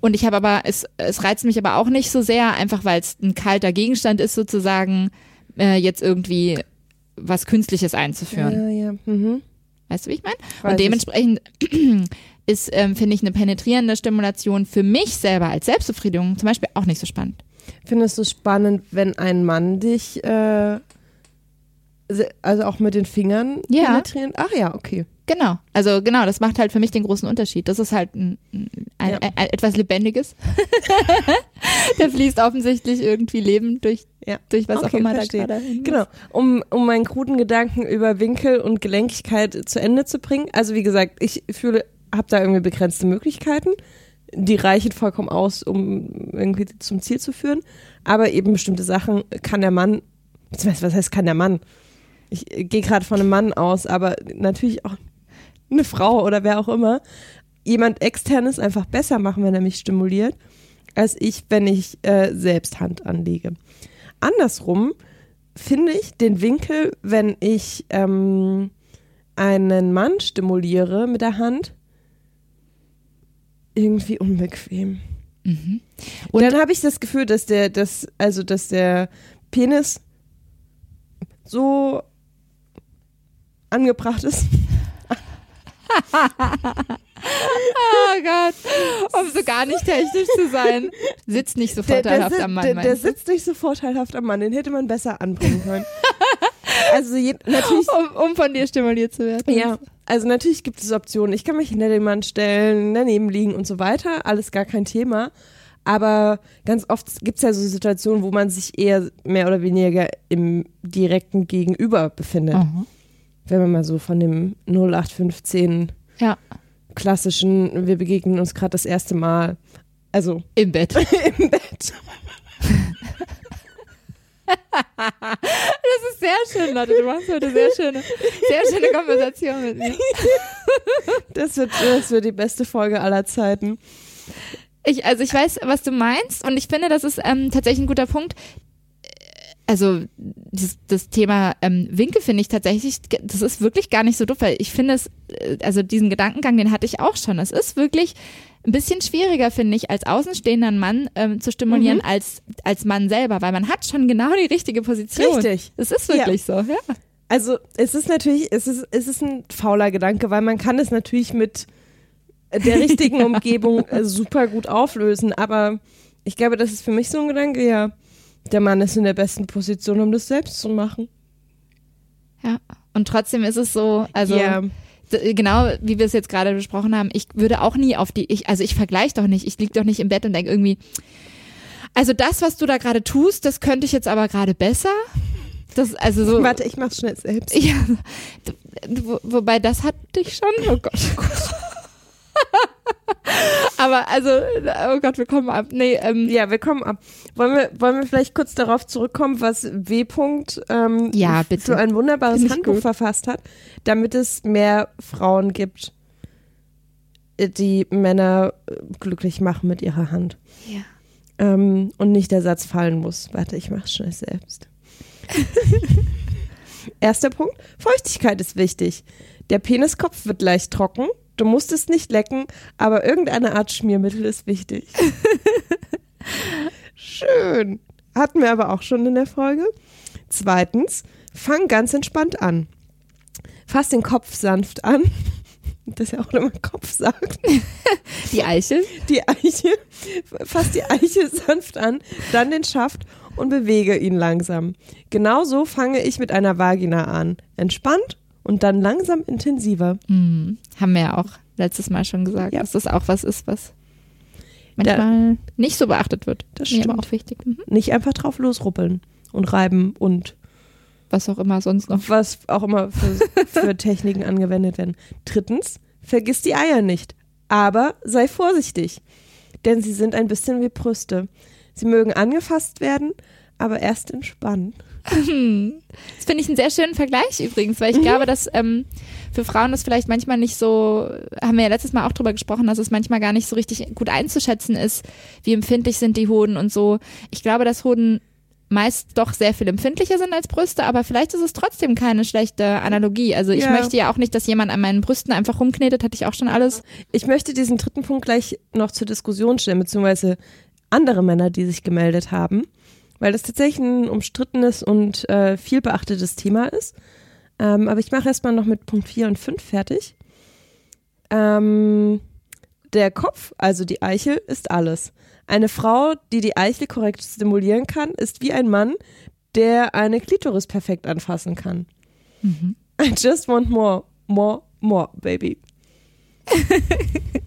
Und ich habe aber es es reizt mich aber auch nicht so sehr, einfach weil es ein kalter Gegenstand ist sozusagen äh, jetzt irgendwie was Künstliches einzuführen. Ja, ja. Mhm. Weißt du, wie ich meine? Und dementsprechend ist, ähm, finde ich, eine penetrierende Stimulation für mich selber als Selbstbefriedigung zum Beispiel auch nicht so spannend. Findest du spannend, wenn ein Mann dich, äh, also auch mit den Fingern ja. penetrieren? Ach ja, okay. Genau, also genau, das macht halt für mich den großen Unterschied. Das ist halt ein, ein, ja. ein, etwas Lebendiges. da fließt offensichtlich irgendwie Leben durch, ja. durch was okay, auch immer verstehe. da gerade. Genau, um, um meinen kruden Gedanken über Winkel und Gelenkigkeit zu Ende zu bringen. Also wie gesagt, ich fühle, habe da irgendwie begrenzte Möglichkeiten. Die reichen vollkommen aus, um irgendwie zum Ziel zu führen. Aber eben bestimmte Sachen kann der Mann, beziehungsweise was heißt kann der Mann? Ich gehe gerade von einem Mann aus, aber natürlich auch eine Frau oder wer auch immer, jemand externes einfach besser machen, wenn er mich stimuliert, als ich, wenn ich äh, selbst Hand anlege. Andersrum finde ich den Winkel, wenn ich ähm, einen Mann stimuliere mit der Hand, irgendwie unbequem. Mhm. Und dann habe ich das Gefühl, dass der, dass, also dass der Penis so angebracht ist, oh Gott, um so gar nicht technisch zu sein. Sitzt nicht so vorteilhaft der, der, am Mann. Der, der sitzt nicht so vorteilhaft am Mann, den hätte man besser anbringen können. also je, natürlich. Um, um, von dir stimuliert zu werden. Ja, also natürlich gibt es Optionen. Ich kann mich hinter den Mann stellen, daneben liegen und so weiter. Alles gar kein Thema. Aber ganz oft gibt es ja so Situationen, wo man sich eher mehr oder weniger im direkten Gegenüber befindet. Mhm wenn man mal so von dem 0815 ja. klassischen, wir begegnen uns gerade das erste Mal, also im Bett. Im Bett. Das ist sehr schön, Leute. Du machst heute sehr schöne, sehr schöne Konversation mit mir. Das wird, das wird die beste Folge aller Zeiten. Ich, also ich weiß, was du meinst und ich finde, das ist ähm, tatsächlich ein guter Punkt also das, das Thema ähm, Winkel finde ich tatsächlich, das ist wirklich gar nicht so doof, weil ich finde es, äh, also diesen Gedankengang, den hatte ich auch schon. Es ist wirklich ein bisschen schwieriger, finde ich, als außenstehender Mann ähm, zu stimulieren Mhm. als, als Mann selber, weil man hat schon genau die richtige Position. Richtig. Es ist wirklich so, ja. Also es ist natürlich, es ist, es ist ein fauler Gedanke, weil man kann es natürlich mit der richtigen Umgebung äh, super gut auflösen. Aber ich glaube, das ist für mich so ein Gedanke, ja, der Mann ist in der besten Position, um das selbst zu machen. Ja. Und trotzdem ist es so, also d- genau wie wir es jetzt gerade besprochen haben, ich würde auch nie auf die, ich, also ich vergleiche doch nicht, ich liege doch nicht im Bett und denke irgendwie, also das, was du da gerade tust, das könnte ich jetzt aber gerade besser. Das, also so. Warte, ich mach's schnell selbst. Ja, wo, wobei das hatte ich schon. Oh Gott. Oh Gott. Aber also, oh Gott, wir kommen ab. Nee, ähm, Ja, wir kommen ab. Wollen wir, wollen wir vielleicht kurz darauf zurückkommen, was W. -Punkt, ähm, Ja, bitte. für ein wunderbares Find Handbuch verfasst hat, damit es mehr Frauen gibt, die Männer äh, glücklich machen mit ihrer Hand. Ja. Ähm, und nicht der Satz fallen muss. Warte, ich mach's schnell selbst. Erster Punkt. Feuchtigkeit ist wichtig. Der Peniskopf wird leicht trocken. Du musst es nicht lecken, aber irgendeine Art Schmiermittel ist wichtig. Schön. Hatten wir aber auch schon in der Folge. Zweitens, fang ganz entspannt an. Fass den Kopf sanft an. Das ist ja auch man Kopf sagt. die Eichel. Die Eiche, fass die Eiche sanft an, dann den Schaft und bewege ihn langsam. Genauso fange ich mit einer Vagina an. Entspannt und dann langsam intensiver. Hm, haben wir ja auch letztes Mal schon gesagt, Ja. dass das auch was ist, was manchmal nicht so beachtet wird. Das Mir aber stimmt. auch wichtig. Mhm. Nicht einfach drauf losruppeln und reiben und Was auch immer sonst noch. was auch immer für, für Techniken angewendet werden. Drittens, vergiss die Eier nicht. Aber sei vorsichtig, denn sie sind ein bisschen wie Brüste. Sie mögen angefasst werden, aber erst entspannt. Das finde ich einen sehr schönen Vergleich übrigens, Mhm. weil ich glaube, dass ähm, für Frauen das vielleicht manchmal nicht so, haben wir ja letztes Mal auch drüber gesprochen, dass es manchmal gar nicht so richtig gut einzuschätzen ist, wie empfindlich sind die Hoden und so. Ich glaube, dass Hoden meist doch sehr viel empfindlicher sind als Brüste, aber vielleicht ist es trotzdem keine schlechte Analogie. Also ich Ja. möchte ja auch nicht, dass jemand an meinen Brüsten einfach rumknetet, hatte ich auch schon alles. Ich möchte diesen dritten Punkt gleich noch zur Diskussion stellen, beziehungsweise andere Männer, die sich gemeldet haben, weil das tatsächlich ein umstrittenes und äh, viel beachtetes Thema ist. Ähm, aber ich mache erstmal noch mit Punkt 4 und 5 fertig. Ähm, der Kopf, also die Eichel, ist alles. Eine Frau, die die Eichel korrekt stimulieren kann, ist wie ein Mann, der eine Klitoris perfekt anfassen kann. I just want more, more, more, baby.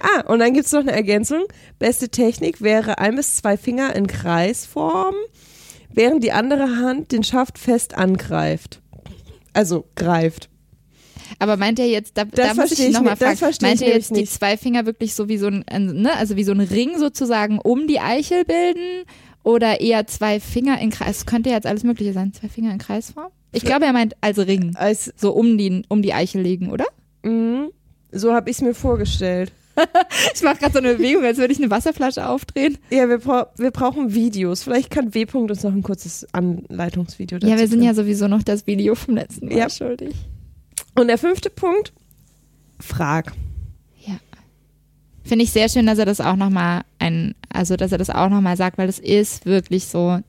ah, und dann gibt es noch eine Ergänzung. Beste Technik wäre ein bis zwei Finger in Kreisform, während die andere Hand den Schaft fest angreift. Also greift. Aber meint er jetzt, da, da muss ich nochmal fragen, meint er jetzt die nicht. zwei Finger wirklich so wie so ein, ne, also wie so ein Ring sozusagen um die Eichel bilden oder eher zwei Finger in Kreis? Es könnte jetzt alles Mögliche sein, zwei Finger in Kreisform? Ich glaube, er meint als Ring, Als, so um die, um die Eichel legen, oder? mh, so habe ich es mir vorgestellt. Ich mache gerade so eine Bewegung, als würde ich eine Wasserflasche aufdrehen. Ja, wir, bra wir brauchen Videos. Vielleicht kann W. -Punkt uns noch ein kurzes Anleitungsvideo dazu Ja, wir sind ja sowieso noch das Video vom letzten Mal Ja. schuldig. Und der fünfte Punkt, frag. Finde ich sehr schön, dass er das auch nochmal ein, also dass er das auch nochmal sagt, weil es ist wirklich so,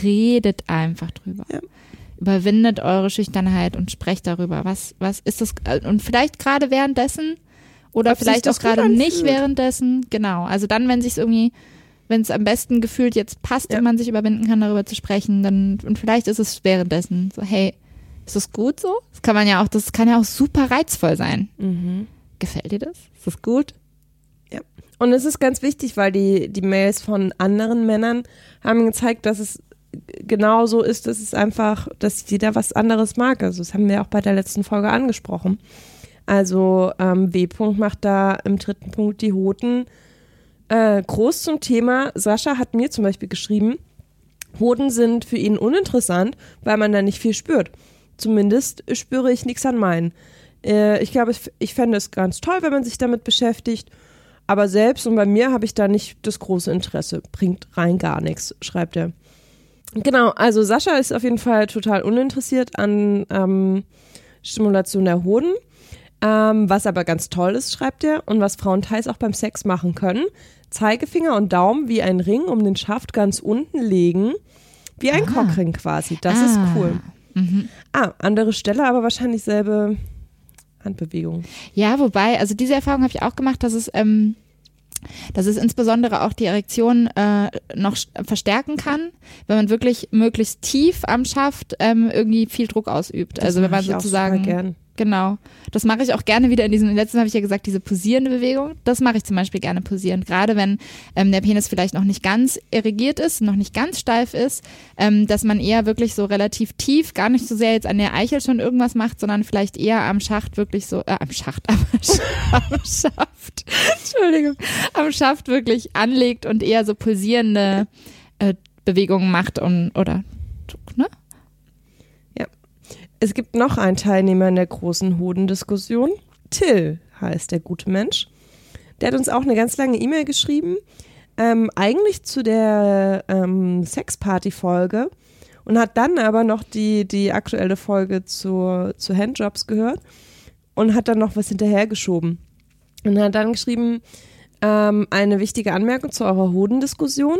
redet einfach drüber. Ja. Überwindet eure Schüchternheit und sprecht darüber. Was, was ist das? Und vielleicht gerade währenddessen oder Ob vielleicht auch gerade nicht währenddessen. Genau. Also dann, wenn sich irgendwie, wenn es am besten gefühlt jetzt passt Ja. und man sich überwinden kann, darüber zu sprechen, dann, und vielleicht ist es währenddessen so, hey, ist das gut so? Das kann man ja auch, das kann ja auch super reizvoll sein. Mhm. Gefällt dir das? Ist das gut? Und es ist ganz wichtig, weil die, die Mails von anderen Männern haben gezeigt, dass es genau so ist, dass es einfach, dass jeder was anderes mag. Also das haben wir auch bei der letzten Folge angesprochen. Also ähm, W. -Punkt macht da im dritten Punkt die Hoden äh, groß zum Thema. Sascha hat mir zum Beispiel geschrieben, Hoden sind für ihn uninteressant, weil man da nicht viel spürt. Zumindest spüre ich nichts an meinen. Äh, ich glaube, ich, ich fände es ganz toll, wenn man sich damit beschäftigt. Aber selbst und bei mir habe ich da nicht das große Interesse. Bringt rein gar nichts, schreibt er. Genau, also Sascha ist auf jeden Fall total uninteressiert an ähm, Stimulation der Hoden. Ähm, was aber ganz toll ist, schreibt er, und was Frauen teils auch beim Sex machen können. Zeigefinger und Daumen wie ein Ring um den Schaft ganz unten legen. Wie ein Ah. Cockring quasi. Das Ah. ist cool. Mhm. Ah, andere Stelle, aber wahrscheinlich selbe Handbewegung. Ja, wobei, also diese Erfahrung habe ich auch gemacht, dass es, ähm, dass es insbesondere auch die Erektion äh, noch st- verstärken kann, wenn man wirklich möglichst tief am Schaft ähm, irgendwie viel Druck ausübt. Das also wenn man sozusagen. Genau. Das mache ich auch gerne wieder in diesem, letzten habe ich ja gesagt, diese posierende Bewegung. Das mache ich zum Beispiel gerne posieren. Gerade wenn ähm, der Penis vielleicht noch nicht ganz erigiert ist, noch nicht ganz steif ist, ähm, dass man eher wirklich so relativ tief, gar nicht so sehr jetzt an der Eichel schon irgendwas macht, sondern vielleicht eher am Schacht wirklich so, äh, am Schacht, am, Sch am Schaft, Entschuldigung, am Schaft wirklich anlegt und eher so pulsierende äh, Bewegungen macht und, oder, ne? Es gibt noch einen Teilnehmer in der großen Hodendiskussion. Till heißt der gute Mensch. Der hat uns auch eine ganz lange E-Mail geschrieben. Ähm, eigentlich zu der ähm, Sexparty-Folge und hat dann aber noch die, die aktuelle Folge zu, zu Handjobs gehört und hat dann noch was hinterhergeschoben. Und hat dann geschrieben, ähm, eine wichtige Anmerkung zu eurer Hodendiskussion.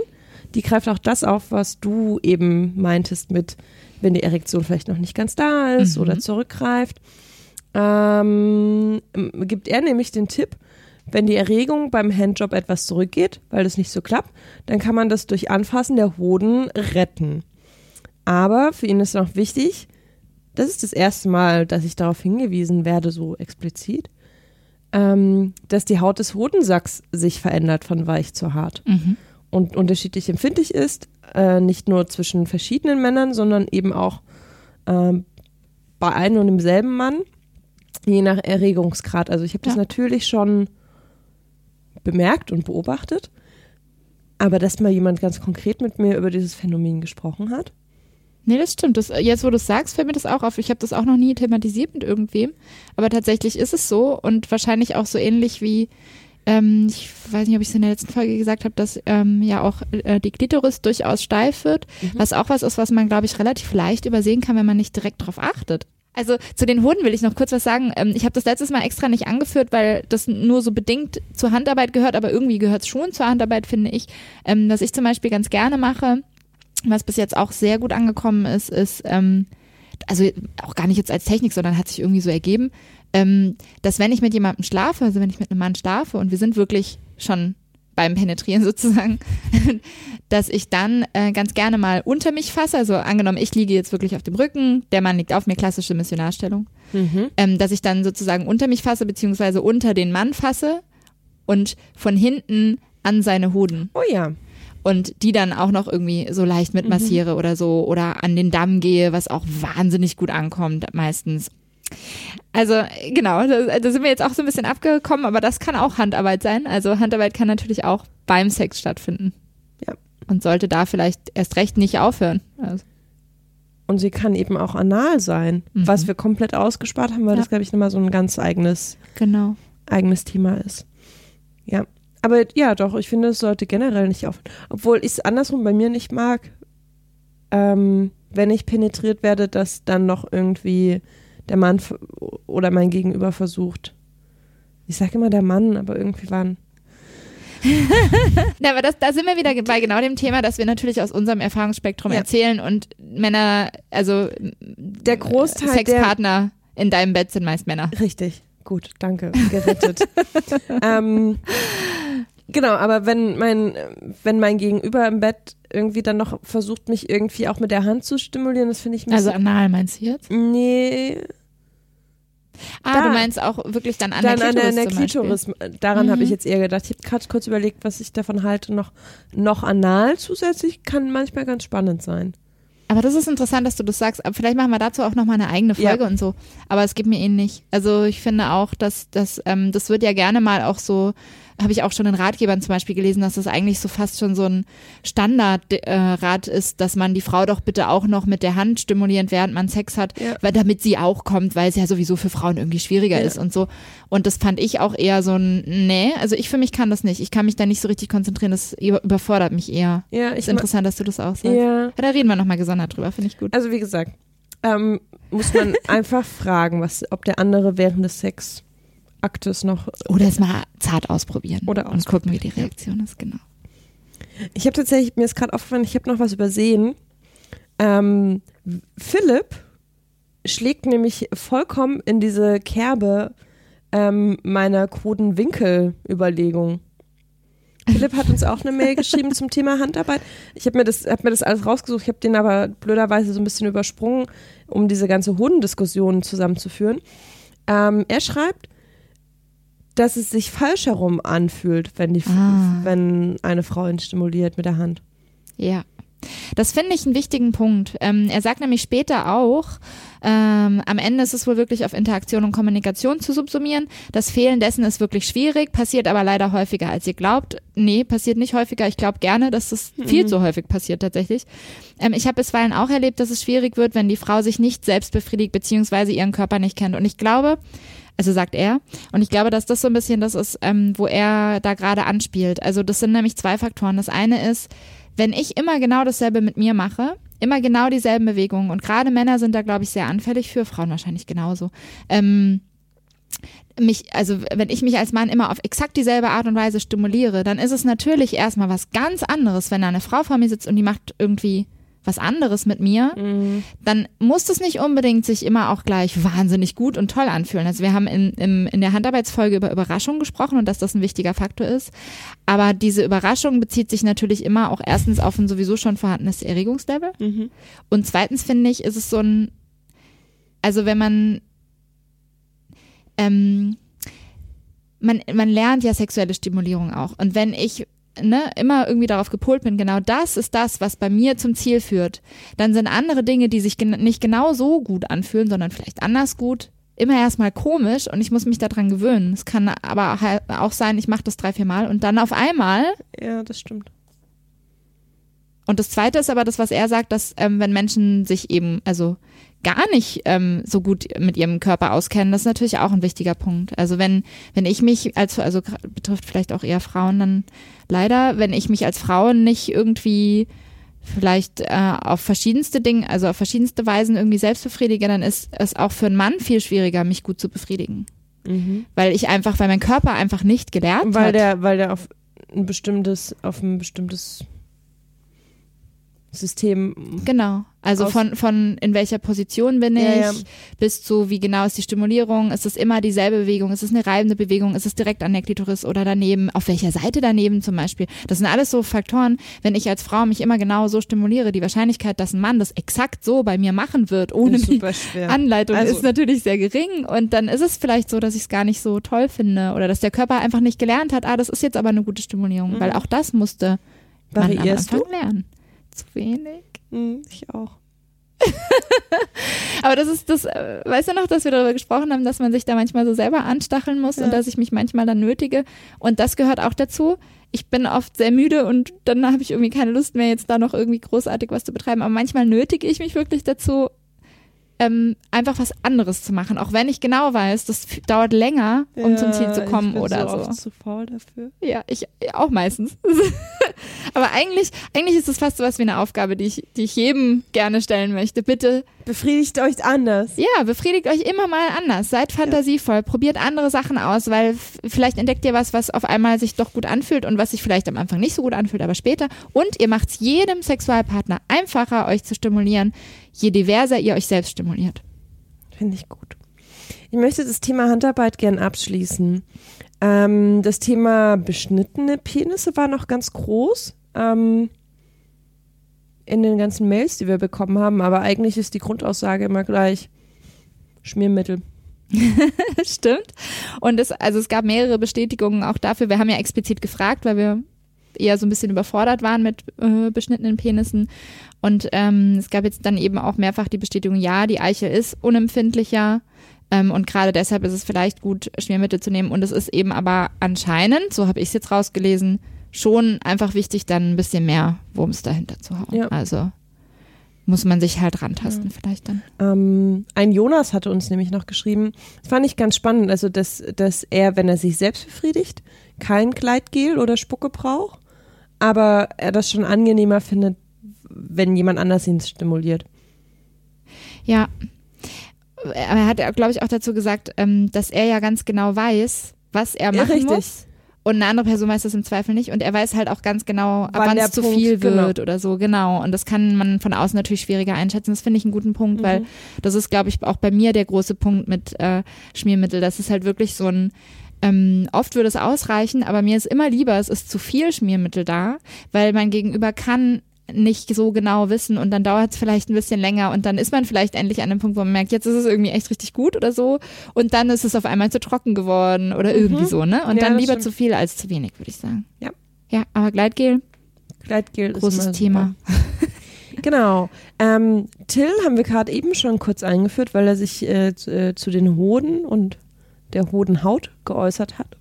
Die greift auch das auf, was du eben meintest mit, wenn die Erektion vielleicht noch nicht ganz da ist Mhm. oder zurückgreift. Ähm, gibt er nämlich den Tipp, wenn die Erregung beim Handjob etwas zurückgeht, weil das nicht so klappt, dann kann man das durch Anfassen der Hoden retten. Aber für ihn ist noch wichtig, das ist das erste Mal, dass ich darauf hingewiesen werde, so explizit, ähm, dass die Haut des Hodensacks sich verändert von weich zu hart Mhm. und unterschiedlich empfindlich ist, äh, nicht nur zwischen verschiedenen Männern, sondern eben auch ähm, bei einem und demselben Mann, je nach Erregungsgrad. Also ich habe das Ja. natürlich schon bemerkt und beobachtet, aber dass mal jemand ganz konkret mit mir über dieses Phänomen gesprochen hat. Nee, das stimmt. Das, jetzt, wo du es sagst, fällt mir das auch auf. Ich habe das auch noch nie thematisiert mit irgendwem. Aber tatsächlich ist es so und wahrscheinlich auch so ähnlich wie, ähm, ich weiß nicht, ob ich es in der letzten Folge gesagt habe, dass ähm, ja auch äh, die Klitoris durchaus steif wird, was auch was ist, was man, glaube ich, relativ leicht übersehen kann, wenn man nicht direkt drauf achtet. Also zu den Hoden will ich noch kurz was sagen. Ähm, ich habe das letztes Mal extra nicht angeführt, weil das nur so bedingt zur Handarbeit gehört, aber irgendwie gehört es schon zur Handarbeit, finde ich. Ähm, was ich zum Beispiel ganz gerne mache, was bis jetzt auch sehr gut angekommen ist, ist, ähm, also auch gar nicht jetzt als Technik, sondern hat sich irgendwie so ergeben, ähm, dass wenn ich mit jemandem schlafe, also wenn ich mit einem Mann schlafe und wir sind wirklich schon beim Penetrieren sozusagen, dass ich dann äh, ganz gerne mal unter mich fasse, also angenommen, ich liege jetzt wirklich auf dem Rücken, der Mann liegt auf mir, klassische Missionarstellung, ähm, dass ich dann sozusagen unter mich fasse, beziehungsweise unter den Mann fasse und von hinten an seine Hoden. Oh ja. und die dann auch noch irgendwie so leicht mitmassiere oder so oder an den Damm gehe, was auch wahnsinnig gut ankommt meistens. Also genau, da, da sind wir jetzt auch so ein bisschen abgekommen, aber das kann auch Handarbeit sein. Also Handarbeit kann natürlich auch beim Sex stattfinden. Ja. Und sollte da vielleicht erst recht nicht aufhören. Also, Und sie kann eben auch anal sein, Mhm. was wir komplett ausgespart haben, weil Ja. das, glaube ich, nochmal so ein ganz eigenes, genau. eigenes Thema ist. Ja. Aber ja, doch, ich finde, es sollte generell nicht aufhören. Obwohl ich es andersrum bei mir nicht mag, ähm, wenn ich penetriert werde, dass dann noch irgendwie der Mann oder mein Gegenüber versucht. Ich sage immer der Mann, aber irgendwie waren. Ja, aber das, da sind wir wieder bei genau dem Thema, dass wir natürlich aus unserem Erfahrungsspektrum Ja. erzählen und Männer, also Der Großteil der Sexpartner in deinem Bett sind meist Männer. Richtig, gut, danke, gerettet. ähm, genau, aber wenn mein, wenn mein Gegenüber im Bett irgendwie dann noch versucht, mich irgendwie auch mit der Hand zu stimulieren, das finde ich Also anal meinst du jetzt? nee, Ah, Da. du meinst auch wirklich dann an dann der der, Klitoris an der Beispiel. Klitoris. Daran Mhm. habe ich jetzt eher gedacht. Ich habe gerade kurz überlegt, was ich davon halte. Noch, noch anal zusätzlich kann manchmal ganz spannend sein. Aber das ist interessant, dass du das sagst. Aber vielleicht machen wir dazu auch nochmal eine eigene Folge Ja. und so. Aber es geht mir ähnlich. Also ich finde auch, dass, dass ähm, das wird ja gerne mal auch so habe ich auch schon in Ratgebern zum Beispiel gelesen, dass das eigentlich so fast schon so ein Standardrat äh, ist, dass man die Frau doch bitte auch noch mit der Hand stimuliert, während man Sex hat, Ja. weil damit sie auch kommt, weil es ja sowieso für Frauen irgendwie schwieriger Ja. ist und so. Und das fand ich auch eher so ein, nee, also ich für mich kann das nicht. Ich kann mich da nicht so richtig konzentrieren, das über- überfordert mich eher. Ja, Ist ich ma- interessant, dass du das auch sagst. ja. Ja, da reden wir nochmal gesondert drüber, finde ich gut. Also wie gesagt, ähm, muss man einfach fragen, was, ob der andere während des Sexaktes noch. Oder es mal zart ausprobieren. Oder und gucken, wie die Reaktion ist, genau. Ich habe tatsächlich, mir ist gerade aufgefallen, ich habe noch was übersehen. Ähm, Philipp schlägt nämlich vollkommen in diese Kerbe ähm, meiner kruden Winkel-Überlegung. Philipp hat uns auch eine Mail geschrieben zum Thema Handarbeit. Ich habe mir, das- hab mir das alles rausgesucht, ich habe den aber blöderweise so ein bisschen übersprungen, um diese ganze Hodendiskussion zusammenzuführen. Ähm, er schreibt, dass es sich falsch herum anfühlt, wenn, die, Ah. wenn eine Frau ihn stimuliert mit der Hand. Ja. Das finde ich einen wichtigen Punkt. Ähm, er sagt nämlich später auch, ähm, am Ende ist es wohl wirklich auf Interaktion und Kommunikation zu subsumieren. Das Fehlen dessen ist wirklich schwierig, passiert aber leider häufiger, als ihr glaubt. Nee, passiert nicht häufiger. Ich glaube gerne, dass das viel zu häufig passiert tatsächlich. Ähm, ich habe bisweilen auch erlebt, dass es schwierig wird, wenn die Frau sich nicht selbst befriedigt beziehungsweise ihren Körper nicht kennt. Und ich glaube, also sagt er. Und ich glaube, dass das so ein bisschen das ist, ähm, wo er da gerade anspielt. Also das sind nämlich zwei Faktoren. Das eine ist, wenn ich immer genau dasselbe mit mir mache, immer genau dieselben Bewegungen und gerade Männer sind da, glaube ich, sehr anfällig für, Frauen wahrscheinlich genauso. Ähm, mich, also wenn ich mich als Mann immer auf exakt dieselbe Art und Weise stimuliere, dann ist es natürlich erstmal was ganz anderes, wenn da eine Frau vor mir sitzt und die macht irgendwie was anderes mit mir, dann muss das nicht unbedingt sich immer auch gleich wahnsinnig gut und toll anfühlen. Also wir haben in, im, in der Handarbeitsfolge über Überraschung gesprochen und dass das ein wichtiger Faktor ist. Aber diese Überraschung bezieht sich natürlich immer auch erstens auf ein sowieso schon vorhandenes Erregungslevel. Und zweitens finde ich, ist es so ein, also wenn man, ähm, man, man lernt ja sexuelle Stimulierung auch. Und wenn ich ne, immer irgendwie darauf gepolt bin, genau das ist das, was bei mir zum Ziel führt, dann sind andere Dinge, die sich gen nicht genau so gut anfühlen, sondern vielleicht anders gut, immer erstmal komisch und ich muss mich daran gewöhnen. Es kann aber auch sein, ich mache das drei, vier Mal und dann auf einmal Ja, das stimmt. und das Zweite ist aber das, was er sagt, dass ähm, wenn Menschen sich eben also gar nicht ähm, so gut mit ihrem Körper auskennen, das ist natürlich auch ein wichtiger Punkt. Also wenn wenn ich mich als also betrifft vielleicht auch eher Frauen, dann leider, wenn ich mich als Frau nicht irgendwie vielleicht äh, auf verschiedenste Dinge, also auf verschiedenste Weisen irgendwie selbst befriedige, dann ist es auch für einen Mann viel schwieriger, mich gut zu befriedigen. Weil ich einfach, weil mein Körper einfach nicht gelernt Weil hat. der, weil der auf ein bestimmtes, auf ein bestimmtes System. Genau. Also Aus- von, von in welcher Position bin ich, Ja, ja. bis zu wie genau ist die Stimulierung, ist es immer dieselbe Bewegung, ist es eine reibende Bewegung, ist es direkt an der Klitoris oder daneben, auf welcher Seite daneben zum Beispiel. Das sind alles so Faktoren, wenn ich als Frau mich immer genau so stimuliere, die Wahrscheinlichkeit, dass ein Mann das exakt so bei mir machen wird, ohne die. Anleitung, Also- ist natürlich sehr gering und dann ist es vielleicht so, dass ich es gar nicht so toll finde oder dass der Körper einfach nicht gelernt hat, ah, das ist jetzt aber eine gute Stimulierung, weil auch das musste man am Mhm. Anfang du? lernen. Zu wenig. Hm, ich auch. Aber das ist das, äh, weißt du noch, dass wir darüber gesprochen haben, dass man sich da manchmal so selber anstacheln muss Ja. und dass ich mich manchmal dann nötige. Und das gehört auch dazu. Ich bin oft sehr müde und dann habe ich irgendwie keine Lust mehr, jetzt da noch irgendwie großartig was zu betreiben. Aber manchmal nötige ich mich wirklich dazu, ähm, einfach was anderes zu machen. Auch wenn ich genau weiß, das dauert länger, um zum Ziel zu Ja, kommen ich bin oder so. so. Oft zu faul dafür. Ja, ich auch meistens. Aber eigentlich, eigentlich ist es fast so was wie eine Aufgabe, die ich, die ich jedem gerne stellen möchte. Bitte Befriedigt euch anders. ja, befriedigt euch immer mal anders. Seid fantasievoll, probiert andere Sachen aus, weil vielleicht entdeckt ihr was, was auf einmal sich doch gut anfühlt und was sich vielleicht am Anfang nicht so gut anfühlt, aber später. Und ihr macht es jedem Sexualpartner einfacher, euch zu stimulieren, je diverser ihr euch selbst stimuliert. Finde ich gut. Ich möchte das Thema Handarbeit gern abschließen. Ähm, das Thema beschnittene Penisse war noch ganz groß ähm, in den ganzen Mails, die wir bekommen haben, aber eigentlich ist die Grundaussage immer gleich Schmiermittel. Stimmt. Und es, also es gab mehrere Bestätigungen auch dafür. Wir haben ja explizit gefragt, weil wir eher so ein bisschen überfordert waren mit äh, beschnittenen Penissen. Und ähm, es gab jetzt dann eben auch mehrfach die Bestätigung, ja, die Eichel ist unempfindlicher. Ähm, und gerade deshalb ist es vielleicht gut, Schmiermittel zu nehmen. Und es ist eben aber anscheinend, so habe ich es jetzt rausgelesen, schon einfach wichtig, dann ein bisschen mehr Wumms dahinter zu hauen. Ja. Also muss man sich halt rantasten vielleicht dann. Ähm, ein Jonas hatte uns nämlich noch geschrieben, das fand ich ganz spannend, also dass, dass er, wenn er sich selbst befriedigt, kein Gleitgel oder Spucke braucht, aber er das schon angenehmer findet, wenn jemand anders ihn stimuliert. Ja. Aber er hat, glaube ich, auch dazu gesagt, ähm, dass er ja ganz genau weiß, was er Ja, machen richtig. muss. Und eine andere Person weiß das im Zweifel nicht. Und er weiß halt auch ganz genau, ab Wann es zu Punkt- viel genau. wird oder so. Genau. Und das kann man von außen natürlich schwieriger einschätzen. Das finde ich einen guten Punkt, weil Mhm. das ist, glaube ich, auch bei mir der große Punkt mit äh, Schmiermittel. Das ist halt wirklich so ein ähm, oft würde es ausreichen, aber mir ist immer lieber, es ist zu viel Schmiermittel da, weil mein Gegenüber kann nicht so genau wissen und dann dauert es vielleicht ein bisschen länger und dann ist man vielleicht endlich an dem Punkt, wo man merkt, jetzt ist es irgendwie echt richtig gut oder so und dann ist es auf einmal zu trocken geworden oder irgendwie so, ne? Und Mhm. Ja, dann lieber stimmt. zu viel als zu wenig, würde ich sagen. Ja. Ja, aber Gleitgel, Gleitgel ist großes Thema. Genau. Ähm, Till haben wir gerade eben schon kurz eingeführt, weil er sich äh, zu, äh, zu den Hoden und der Hodenhaut geäußert hat.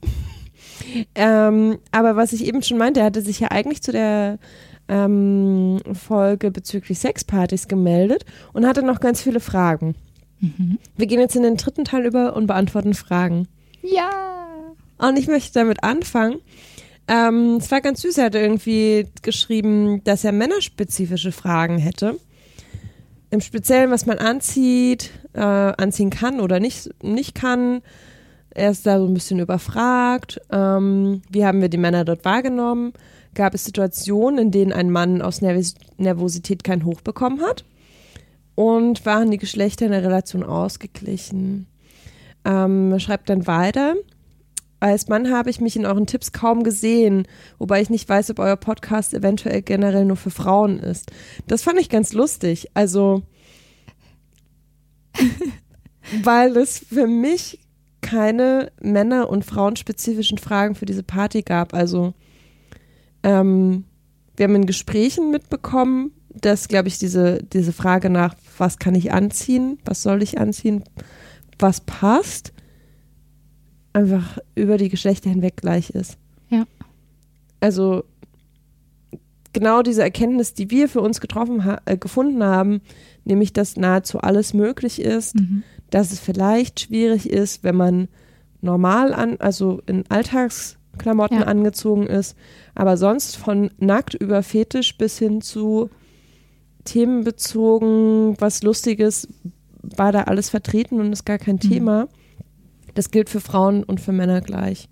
ähm, aber was ich eben schon meinte, er hatte sich ja eigentlich zu der ähm, Folge bezüglich Sexpartys gemeldet und hatte noch ganz viele Fragen. Mhm. Wir gehen jetzt in den dritten Teil über und beantworten Fragen. Ja. Und ich möchte damit anfangen. Ähm, es war ganz süß, er hatte irgendwie geschrieben, dass er männerspezifische Fragen hätte. Im Speziellen, was man anzieht, äh, anziehen kann oder nicht, nicht kann. Er ist da so ein bisschen überfragt. Ähm, wie haben wir die Männer dort wahrgenommen? Gab es Situationen, in denen ein Mann aus Nervis Nervosität kein Hoch bekommen hat? Und waren die Geschlechter in der Relation ausgeglichen? Ähm, schreibt dann weiter. Als Mann habe ich mich in euren Tipps kaum gesehen, wobei ich nicht weiß, ob euer Podcast eventuell generell nur für Frauen ist. Das fand ich ganz lustig. Also, weil es für mich keine Männer- und Frauenspezifischen Fragen für diese Party gab. Also, ähm, wir haben in Gesprächen mitbekommen, dass, glaube ich, diese, diese Frage nach, was kann ich anziehen, was soll ich anziehen, was passt, einfach über die Geschlechter hinweg gleich ist. Ja. Also genau diese Erkenntnis, die wir für uns getroffen ha äh, gefunden haben, nämlich dass nahezu alles möglich ist, Mhm. dass es vielleicht schwierig ist, wenn man normal an, also in Alltagsklamotten Ja. angezogen ist, aber sonst von nackt über Fetisch bis hin zu themenbezogen, was Lustiges, war da alles vertreten und ist gar kein Mhm. Thema. Das gilt für Frauen und für Männer gleich.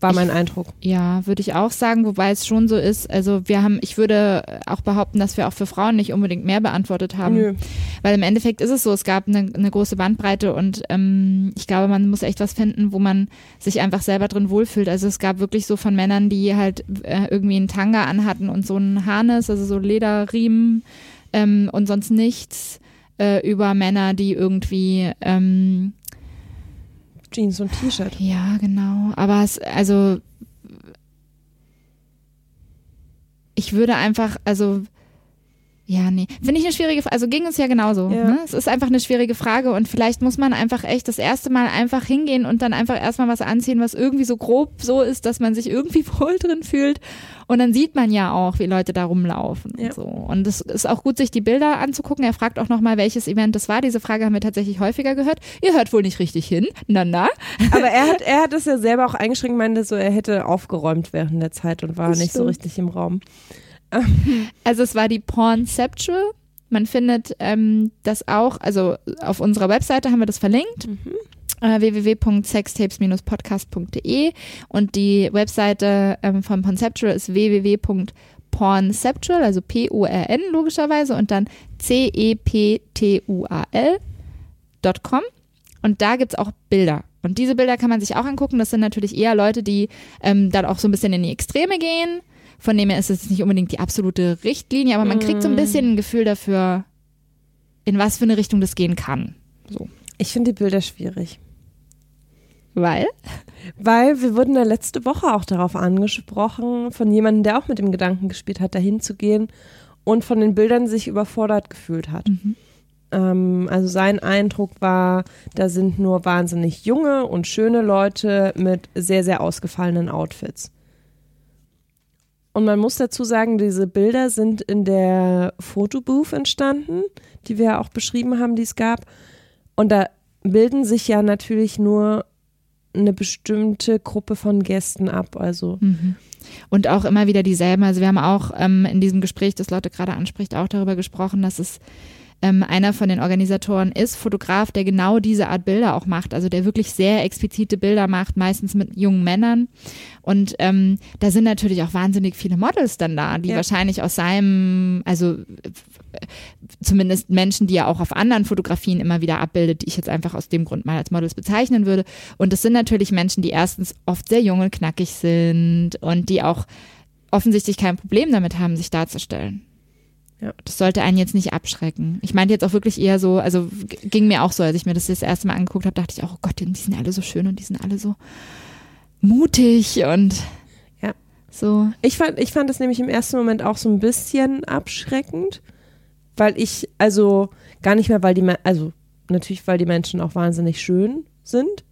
War Ich- mein Eindruck. Ja, würde ich auch sagen, wobei es schon so ist. Also wir haben, ich würde auch behaupten, dass wir auch für Frauen nicht unbedingt mehr beantwortet haben. Nö. Weil im Endeffekt ist es so, es gab eine, eine große Bandbreite und ähm, ich glaube, man muss echt was finden, wo man sich einfach selber drin wohlfühlt. Also es gab wirklich so von Männern, die halt äh, irgendwie einen Tanga anhatten und so einen Harness, also so Lederriemen ähm, und sonst nichts, äh, über Männer, die irgendwie ähm, Jeans und T-Shirt. ja, genau. Aber es, also, ich würde einfach, also, ja, nee. Finde ich eine schwierige Frage. Also ging es ja genauso. Ja. Ne? Es ist einfach eine schwierige Frage und vielleicht muss man einfach echt das erste Mal einfach hingehen und dann einfach erstmal was anziehen, was irgendwie so grob so ist, dass man sich irgendwie wohl drin fühlt. Und dann sieht man ja auch, wie Leute da rumlaufen Ja. und so. Und es ist auch gut, sich die Bilder anzugucken. Er fragt auch nochmal, welches Event das war. Diese Frage haben wir tatsächlich häufiger gehört. Ihr hört wohl nicht richtig hin. Na, na. Aber er hat, er hat es ja selber auch eingeschränkt, meinte so, er hätte aufgeräumt während der Zeit und war Das nicht so stimmt. richtig im Raum. Also es war die Pornceptual. Man findet ähm, das auch, also auf unserer Webseite haben wir das verlinkt. Äh, www.sextapes-podcast.de und die Webseite ähm, von Conceptual ist www.pornceptual, also P-O-R-N logischerweise und dann C-E-P-T-U-A-L.com und da gibt's auch Bilder. Und diese Bilder kann man sich auch angucken. Das sind natürlich eher Leute, die ähm, dann auch so ein bisschen in die Extreme gehen. Von dem her ist es nicht unbedingt die absolute Richtlinie, aber man kriegt so ein bisschen ein Gefühl dafür, in was für eine Richtung das gehen kann. So. Ich finde die Bilder schwierig. Weil? Weil wir wurden ja letzte Woche auch darauf angesprochen, von jemandem, der auch mit dem Gedanken gespielt hat, dahin zu gehen und von den Bildern sich überfordert gefühlt hat. Mhm. Ähm, also sein Eindruck war, da sind nur wahnsinnig junge und schöne Leute mit sehr, sehr ausgefallenen Outfits. Und man muss dazu sagen, diese Bilder sind in der Fotobooth entstanden, die wir ja auch beschrieben haben, die es gab. Und da bilden sich ja natürlich nur eine bestimmte Gruppe von Gästen ab. Also Mhm. Und auch immer wieder dieselben. Also wir haben auch ähm, in diesem Gespräch, das Leute gerade anspricht, auch darüber gesprochen, dass es ähm, einer von den Organisatoren ist, Fotograf, der genau diese Art Bilder auch macht, also der wirklich sehr explizite Bilder macht, meistens mit jungen Männern. Und ähm, da sind natürlich auch wahnsinnig viele Models dann da, die Ja. wahrscheinlich aus seinem, also äh, zumindest Menschen, die er auch auf anderen Fotografien immer wieder abbildet, die ich jetzt einfach aus dem Grund mal als Models bezeichnen würde. Und das sind natürlich Menschen, die erstens oft sehr jung und knackig sind und die auch offensichtlich kein Problem damit haben, sich darzustellen. Ja. Das sollte einen jetzt nicht abschrecken. Ich meinte jetzt auch wirklich eher so, also ging mir auch so, als ich mir das das erste Mal angeguckt habe, dachte ich auch, oh Gott, die sind alle so schön und die sind alle so mutig und Ja. so. Ich fand, ich fand das nämlich im ersten Moment auch so ein bisschen abschreckend, weil ich, also gar nicht mehr, weil die, also natürlich, weil die Menschen auch wahnsinnig schön sind.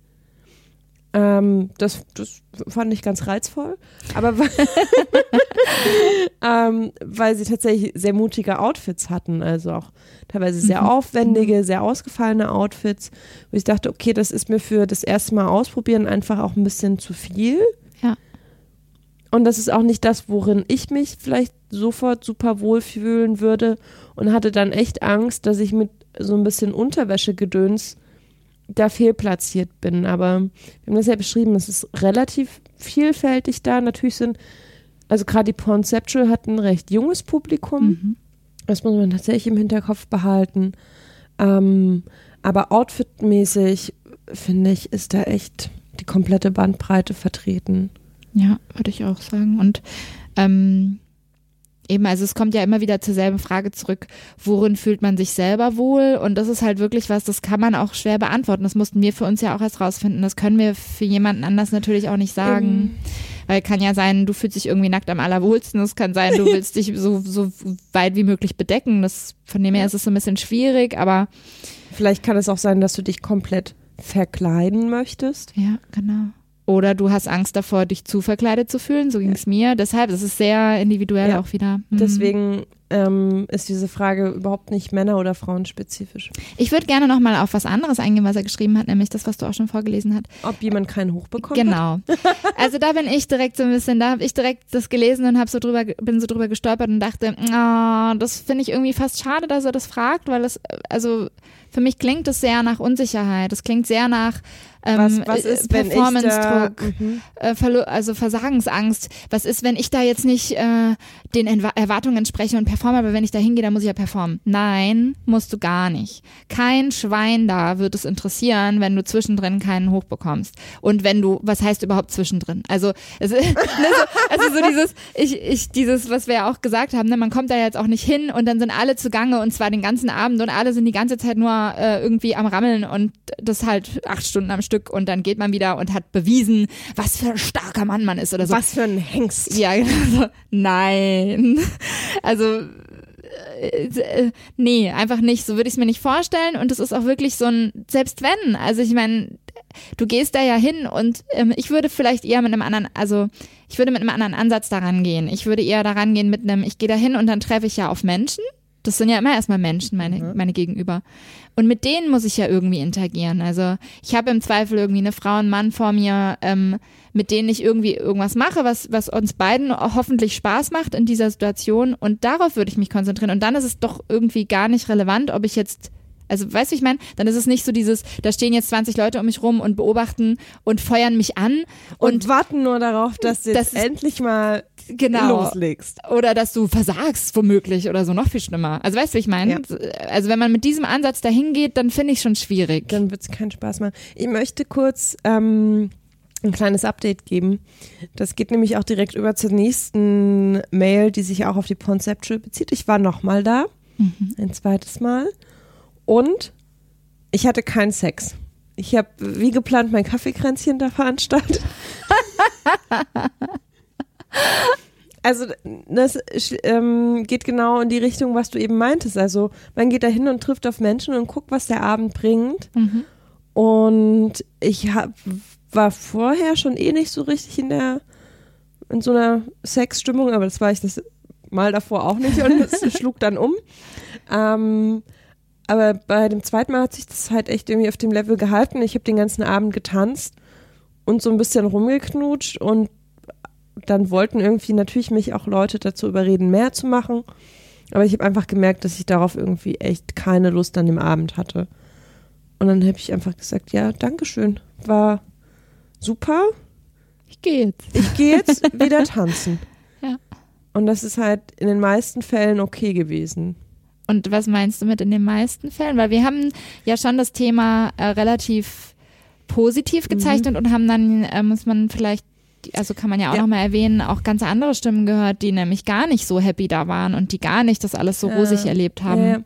Ähm, das, das fand ich ganz reizvoll, aber weil, ähm, weil sie tatsächlich sehr mutige Outfits hatten, also auch teilweise sehr Mhm. aufwendige, sehr ausgefallene Outfits, wo ich dachte, okay, das ist mir für das erste Mal ausprobieren einfach auch ein bisschen zu viel. Ja. Und das ist auch nicht das, worin ich mich vielleicht sofort super wohl fühlen würde und hatte dann echt Angst, dass ich mit so ein bisschen Unterwäschegedöns da fehlplatziert bin. Aber wir haben das ja beschrieben, es ist relativ vielfältig da. Natürlich sind, also gerade die Conceptual hat ein recht junges Publikum. Mhm. Das muss man tatsächlich im Hinterkopf behalten. Ähm, aber outfitmäßig, finde ich, ist da echt die komplette Bandbreite vertreten. Ja, würde ich auch sagen. Und ähm, eben, also es kommt ja immer wieder zur selben Frage zurück, worin fühlt man sich selber wohl? Und das ist halt wirklich was, das kann man auch schwer beantworten. Das mussten wir für uns ja auch erst rausfinden. Das können wir für jemanden anders natürlich auch nicht sagen. Weil kann ja sein, du fühlst dich irgendwie nackt am allerwohlsten. Es kann sein, du willst dich so, so weit wie möglich bedecken. Das, von dem her ist es so ein bisschen schwierig, aber Vielleicht kann es auch sein, dass du dich komplett verkleiden möchtest. Ja, genau. Oder du hast Angst davor, dich zu verkleidet zu fühlen. So ging es mir. Deshalb, das ist sehr individuell Ja. auch wieder. Mhm. Deswegen ähm, ist diese Frage überhaupt nicht männer- oder frauenspezifisch. Ich würde gerne noch mal auf was anderes eingehen, was er geschrieben hat, nämlich das, was du auch schon vorgelesen hast. Ob jemand keinen Hoch bekommt? Hat? Genau. Also da bin ich direkt so ein bisschen, da habe ich direkt das gelesen und so drüber, bin so drüber gestolpert und dachte, ah, das finde ich irgendwie fast schade, dass er das fragt, weil es, also für mich klingt es sehr nach Unsicherheit. Es klingt sehr nach ähm, Was, was ist, ich da, Performance-Druck. Mhm. äh, also Versagensangst. Was ist, wenn ich da jetzt nicht äh, den Enwa- Erwartungen entspreche und performe, aber wenn ich da hingehe, dann muss ich ja performen. Nein, musst du gar nicht. Kein Schwein da wird es interessieren, wenn du zwischendrin keinen Hoch bekommst. Und wenn du, was heißt überhaupt zwischendrin? Also, es, ist- ne, so, also so dieses, ich, ich, dieses, was wir ja auch gesagt haben, ne, man kommt da jetzt auch nicht hin und dann sind alle zugange und zwar den ganzen Abend und alle sind die ganze Zeit nur äh, irgendwie am Rammeln und das halt acht Stunden am Stück und dann geht man wieder und hat bewiesen, was für ein starker Mann man ist oder so. Was für ein Hengst. Ja, genau. so. Nein. Also äh, äh, nee, einfach nicht. So würde ich es mir nicht vorstellen. Und es ist auch wirklich so ein, selbst wenn, also ich meine, du gehst da ja hin und ähm, ich würde vielleicht eher mit einem anderen, also ich würde mit einem anderen Ansatz daran gehen. Ich würde eher daran gehen mit einem, ich gehe da hin und dann treffe ich ja auf Menschen. Das sind ja immer erstmal Menschen, meine, meine Gegenüber. Und mit denen muss ich ja irgendwie interagieren. Also ich habe im Zweifel irgendwie eine Frau, einen Mann vor mir, ähm, mit denen ich irgendwie irgendwas mache, was, was uns beiden hoffentlich Spaß macht in dieser Situation. Und darauf würde ich mich konzentrieren. Und dann ist es doch irgendwie gar nicht relevant, ob ich jetzt also, weißt du, ich meine, dann ist es nicht so dieses, da stehen jetzt 20 Leute um mich rum und beobachten und feuern mich an Und, und, warten nur darauf, dass Das jetzt ist- endlich mal genau. loslegst. Oder dass du versagst, womöglich, oder so, noch viel schlimmer. Also, weißt du, wie ich meine? Also, wenn man mit diesem Ansatz dahin geht, dann finde ich schon schwierig. Dann wird es keinen Spaß machen. Ich möchte kurz ähm, ein kleines Update geben. Das geht nämlich auch direkt über zur nächsten Mail, die sich auch auf die Conceptual bezieht. Ich war nochmal da, Mhm. ein zweites Mal. Und ich hatte keinen Sex. Ich habe wie geplant mein Kaffeekränzchen da veranstaltet. Also, das ähm, geht genau in die Richtung, was du eben meintest. Also man geht da hin und trifft auf Menschen und guckt, was der Abend bringt. Mhm. Und ich hab, war vorher schon eh nicht so richtig in der in so einer Sexstimmung, aber das war ich das Mal davor auch nicht und es schlug dann um. Ähm, aber bei dem zweiten Mal hat sich das halt echt irgendwie auf dem Level gehalten. Ich habe den ganzen Abend getanzt und so ein bisschen rumgeknutscht und dann wollten irgendwie natürlich mich auch Leute dazu überreden, mehr zu machen. Aber ich habe einfach gemerkt, dass ich darauf irgendwie echt keine Lust an dem Abend hatte. Und dann habe ich einfach gesagt, ja, Dankeschön. War super. Ich gehe jetzt. Ich gehe jetzt wieder tanzen. Ja. Und das ist halt in den meisten Fällen okay gewesen. Und was meinst du mit in den meisten Fällen? Weil wir haben ja schon das Thema äh, relativ positiv gezeichnet und haben dann, äh, muss man vielleicht, also kann man ja auch Ja. noch mal erwähnen, auch ganz andere Stimmen gehört, die nämlich gar nicht so happy da waren und die gar nicht das alles so rosig erlebt haben. Ja.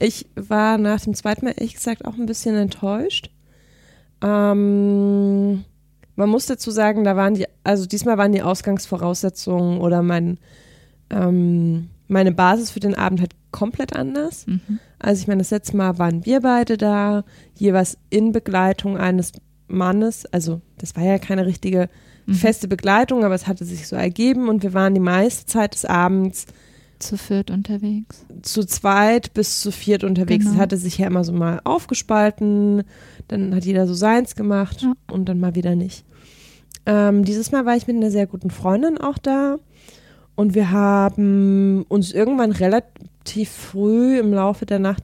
Ich war nach dem zweiten Mal ehrlich gesagt auch ein bisschen enttäuscht. Ähm, man muss dazu sagen, da waren die, also diesmal waren die Ausgangsvoraussetzungen oder mein, ähm, meine Basis für den Abend halt komplett anders. Mhm. Also ich meine, das letzte Mal waren wir beide da, jeweils in Begleitung eines Mannes. Also das war ja keine richtige Mhm. feste Begleitung, aber es hatte sich so ergeben und wir waren die meiste Zeit des Abends Zu viert unterwegs. zu zweit bis zu viert unterwegs. Genau. Es hatte sich ja immer so mal aufgespalten, dann hat jeder so seins gemacht Ja. und dann mal wieder nicht. Ähm, dieses Mal war ich mit einer sehr guten Freundin auch da und wir haben uns irgendwann relativ früh im Laufe der Nacht,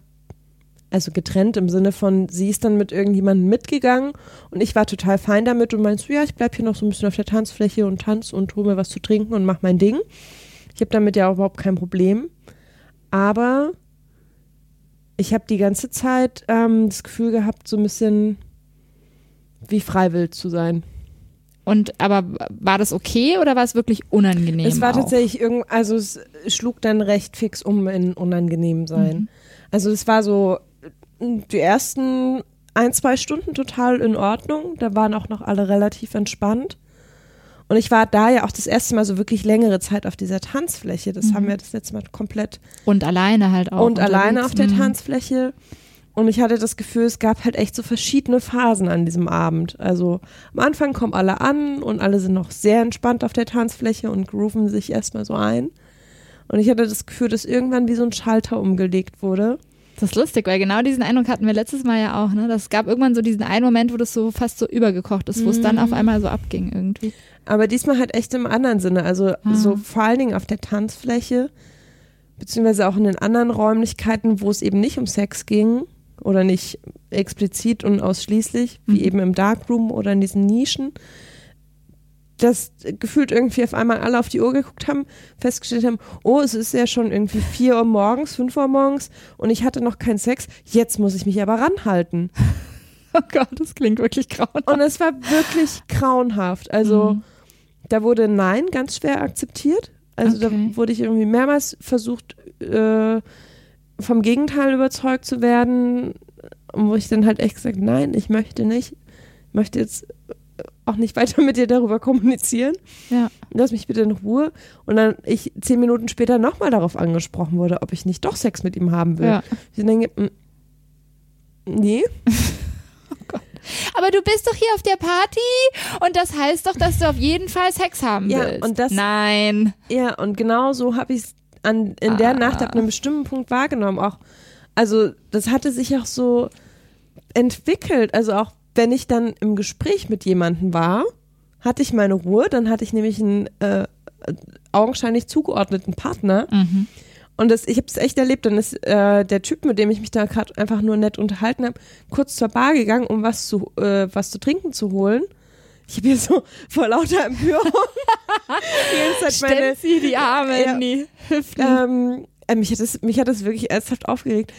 also getrennt im Sinne von, sie ist dann mit irgendjemandem mitgegangen und ich war total fein damit und meinst, ja, ich bleib hier noch so ein bisschen auf der Tanzfläche und tanz und hole mir was zu trinken und mach mein Ding. Ich habe damit ja auch überhaupt kein Problem. Aber ich habe die ganze Zeit ähm, das Gefühl gehabt, so ein bisschen wie freiwillig zu sein. Und aber war das okay oder war es wirklich unangenehm? es war auch? tatsächlich irgend, also es schlug dann recht fix um in unangenehm sein. Mhm. Also es war so die ersten ein, zwei Stunden total in Ordnung. Da waren auch noch alle relativ entspannt. Und ich war da ja auch das erste Mal so wirklich längere Zeit auf dieser Tanzfläche. Das Mhm. haben wir das letzte Mal komplett Und alleine halt auch. und alleine unterwegs. auf der Mhm. Tanzfläche. Und ich hatte das Gefühl, es gab halt echt so verschiedene Phasen an diesem Abend. Also am Anfang kommen alle an und alle sind noch sehr entspannt auf der Tanzfläche und grooven sich erstmal so ein. Und ich hatte das Gefühl, dass irgendwann wie so ein Schalter umgelegt wurde. Das ist lustig, weil genau diesen Eindruck hatten wir letztes Mal ja auch, ne? Das gab irgendwann so diesen einen Moment, wo das so fast so übergekocht ist, wo es dann Mhm. auf einmal so abging irgendwie. Aber diesmal halt echt im anderen Sinne. Also Ah. so vor allen Dingen auf der Tanzfläche, beziehungsweise auch in den anderen Räumlichkeiten, wo es eben nicht um Sex ging oder nicht explizit und ausschließlich, wie Mhm. eben im Darkroom oder in diesen Nischen. Dass gefühlt irgendwie auf einmal alle auf die Uhr geguckt haben, festgestellt haben, oh, es ist ja schon irgendwie 4 Uhr morgens, 5 Uhr morgens und ich hatte noch keinen Sex, jetzt muss ich mich aber ranhalten. Oh Gott, das klingt wirklich grauenhaft. Und es war wirklich grauenhaft. Also Mhm. da wurde Nein ganz schwer akzeptiert. Also Okay. da wurde ich irgendwie mehrmals versucht, äh, vom Gegenteil überzeugt zu werden, wo ich dann halt echt gesagt, nein, ich möchte nicht. Ich möchte jetzt auch nicht weiter mit dir darüber kommunizieren. Ja. Lass mich bitte in Ruhe. Und dann ich zehn Minuten später nochmal darauf angesprochen wurde, ob ich nicht doch Sex mit ihm haben will. ja. Ich denke, mm, nee. Aber du bist doch hier auf der Party und das heißt doch, dass du auf jeden Fall Sex haben Ja, willst. und das- Nein. Ja, und genau so habe ich es in der Ah. Nacht ab einem bestimmten Punkt wahrgenommen. Auch, also das hatte sich auch so entwickelt. Also auch wenn ich dann im Gespräch mit jemandem war, hatte ich meine Ruhe. Dann hatte ich nämlich einen äh, augenscheinlich zugeordneten Partner. Mhm. Und das, ich habe es echt erlebt. Dann ist äh, der Typ, mit dem ich mich da gerade einfach nur nett unterhalten habe, kurz zur Bar gegangen, um was zu, äh, was zu trinken zu holen. Ich habe hier so vor lauter Empörung die meine, sie die Arme Ja. in die Hüften. ähm, äh, mich, hat das, mich hat das wirklich ernsthaft aufgeregt.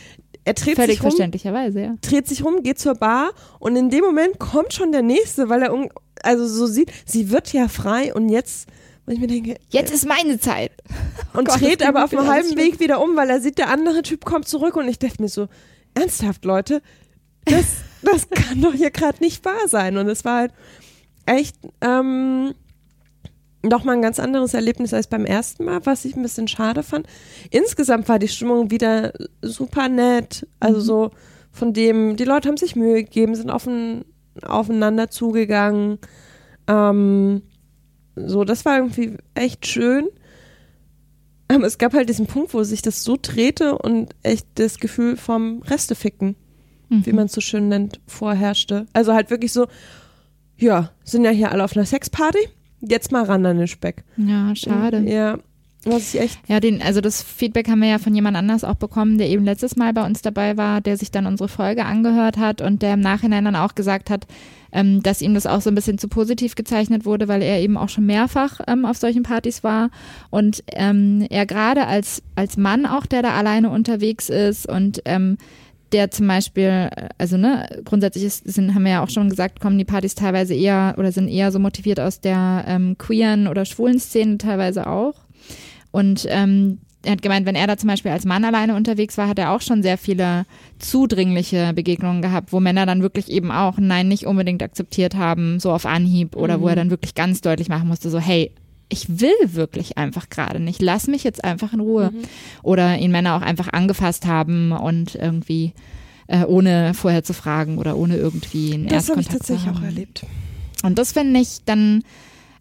Er dreht Völlig sich rum, verständlicherweise, ja. dreht sich rum, geht zur Bar und in dem Moment kommt schon der Nächste, weil er also so sieht, sie wird ja frei und jetzt, wo ich mir denke, Jetzt ist meine Zeit. und Gott, dreht aber auf dem halben Weg wieder um, weil er sieht, der andere Typ kommt zurück und ich dachte mir so, ernsthaft, Leute, das, das kann doch hier gerade nicht wahr sein. Und es war halt echt, ähm, nochmal ein ganz anderes Erlebnis als beim ersten Mal, was ich ein bisschen schade fand. Insgesamt war die Stimmung wieder super nett. Also mhm. so von dem, die Leute haben sich Mühe gegeben, sind offen, aufeinander zugegangen. Ähm, so, das war irgendwie echt schön. Aber es gab halt diesen Punkt, wo sich das so drehte und echt das Gefühl vom Resteficken, mhm. wie man es so schön nennt, vorherrschte. Also halt wirklich so, ja, sind ja hier alle auf einer Sexparty jetzt mal ran an den Speck. Ja, schade. Ja, was ich echt. Ja, den, also das Feedback haben wir ja von jemand anders auch bekommen, der eben letztes Mal bei uns dabei war, der sich dann unsere Folge angehört hat und der im Nachhinein dann auch gesagt hat, ähm, dass ihm das auch so ein bisschen zu positiv gezeichnet wurde, weil er eben auch schon mehrfach ähm, auf solchen Partys war und ähm, er gerade als, als Mann auch, der da alleine unterwegs ist und ähm, der zum Beispiel, also ne, grundsätzlich ist, sind, haben wir ja auch schon gesagt, kommen die Partys teilweise eher oder sind eher so motiviert aus der ähm, queeren oder schwulen Szene teilweise auch. Und ähm, er hat gemeint, wenn er da zum Beispiel als Mann alleine unterwegs war, hat er auch schon sehr viele zudringliche Begegnungen gehabt, wo Männer dann wirklich eben auch Nein nicht unbedingt akzeptiert haben, so auf Anhieb oder mhm. wo er mhm. dann wirklich ganz deutlich machen musste, so hey, ich will wirklich einfach gerade nicht. Lass mich jetzt einfach in Ruhe. Mhm. Oder ihn Männer auch einfach angefasst haben und irgendwie äh, ohne vorher zu fragen oder ohne irgendwie einen das habe ich tatsächlich auch erlebt. Und das finde ich dann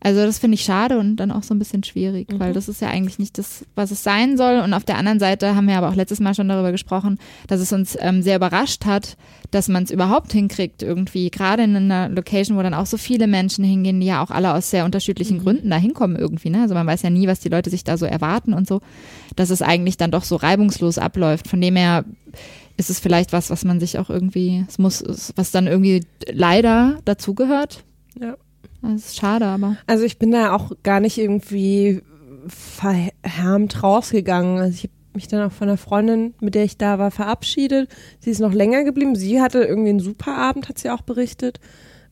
also das finde ich schade und dann auch so ein bisschen schwierig, mhm. weil das ist ja eigentlich nicht das, was es sein soll. Und auf der anderen Seite haben wir aber auch letztes Mal schon darüber gesprochen, dass es uns ähm, sehr überrascht hat, dass man es überhaupt hinkriegt, irgendwie, gerade in einer Location, wo dann auch so viele Menschen hingehen, die ja auch alle aus sehr unterschiedlichen mhm. Gründen da hinkommen irgendwie. Ne? Also man weiß ja nie, was die Leute sich da so erwarten und so, dass es eigentlich dann doch so reibungslos abläuft. Von dem her ist es vielleicht was, was man sich auch irgendwie, es muss, was dann irgendwie leider dazugehört. Ja. Das ist schade, aber. Also ich bin da auch gar nicht irgendwie verhärmt rausgegangen. Also ich habe mich dann auch von der Freundin, mit der ich da war, verabschiedet. Sie ist noch länger geblieben. Sie hatte irgendwie einen super Abend, hat sie auch berichtet.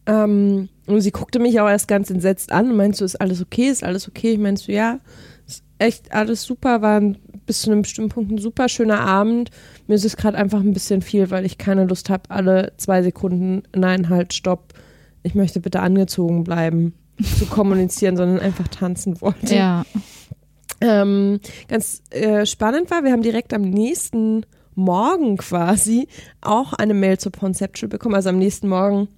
Ähm, und sie guckte mich auch erst ganz entsetzt an und meinst du, ist alles okay? Ist alles okay? Ich meinst du, ja, ist echt alles super, war bis zu einem bestimmten Punkt ein super schöner Abend. Mir ist es gerade einfach ein bisschen viel, weil ich keine Lust habe, alle zwei Sekunden, nein, halt, stopp, ich möchte bitte angezogen bleiben, zu kommunizieren, sondern einfach tanzen wollte. Ja. Ähm, ganz äh, spannend war, wir haben direkt am nächsten Morgen quasi auch eine Mail zur Conceptual bekommen, also am nächsten Morgen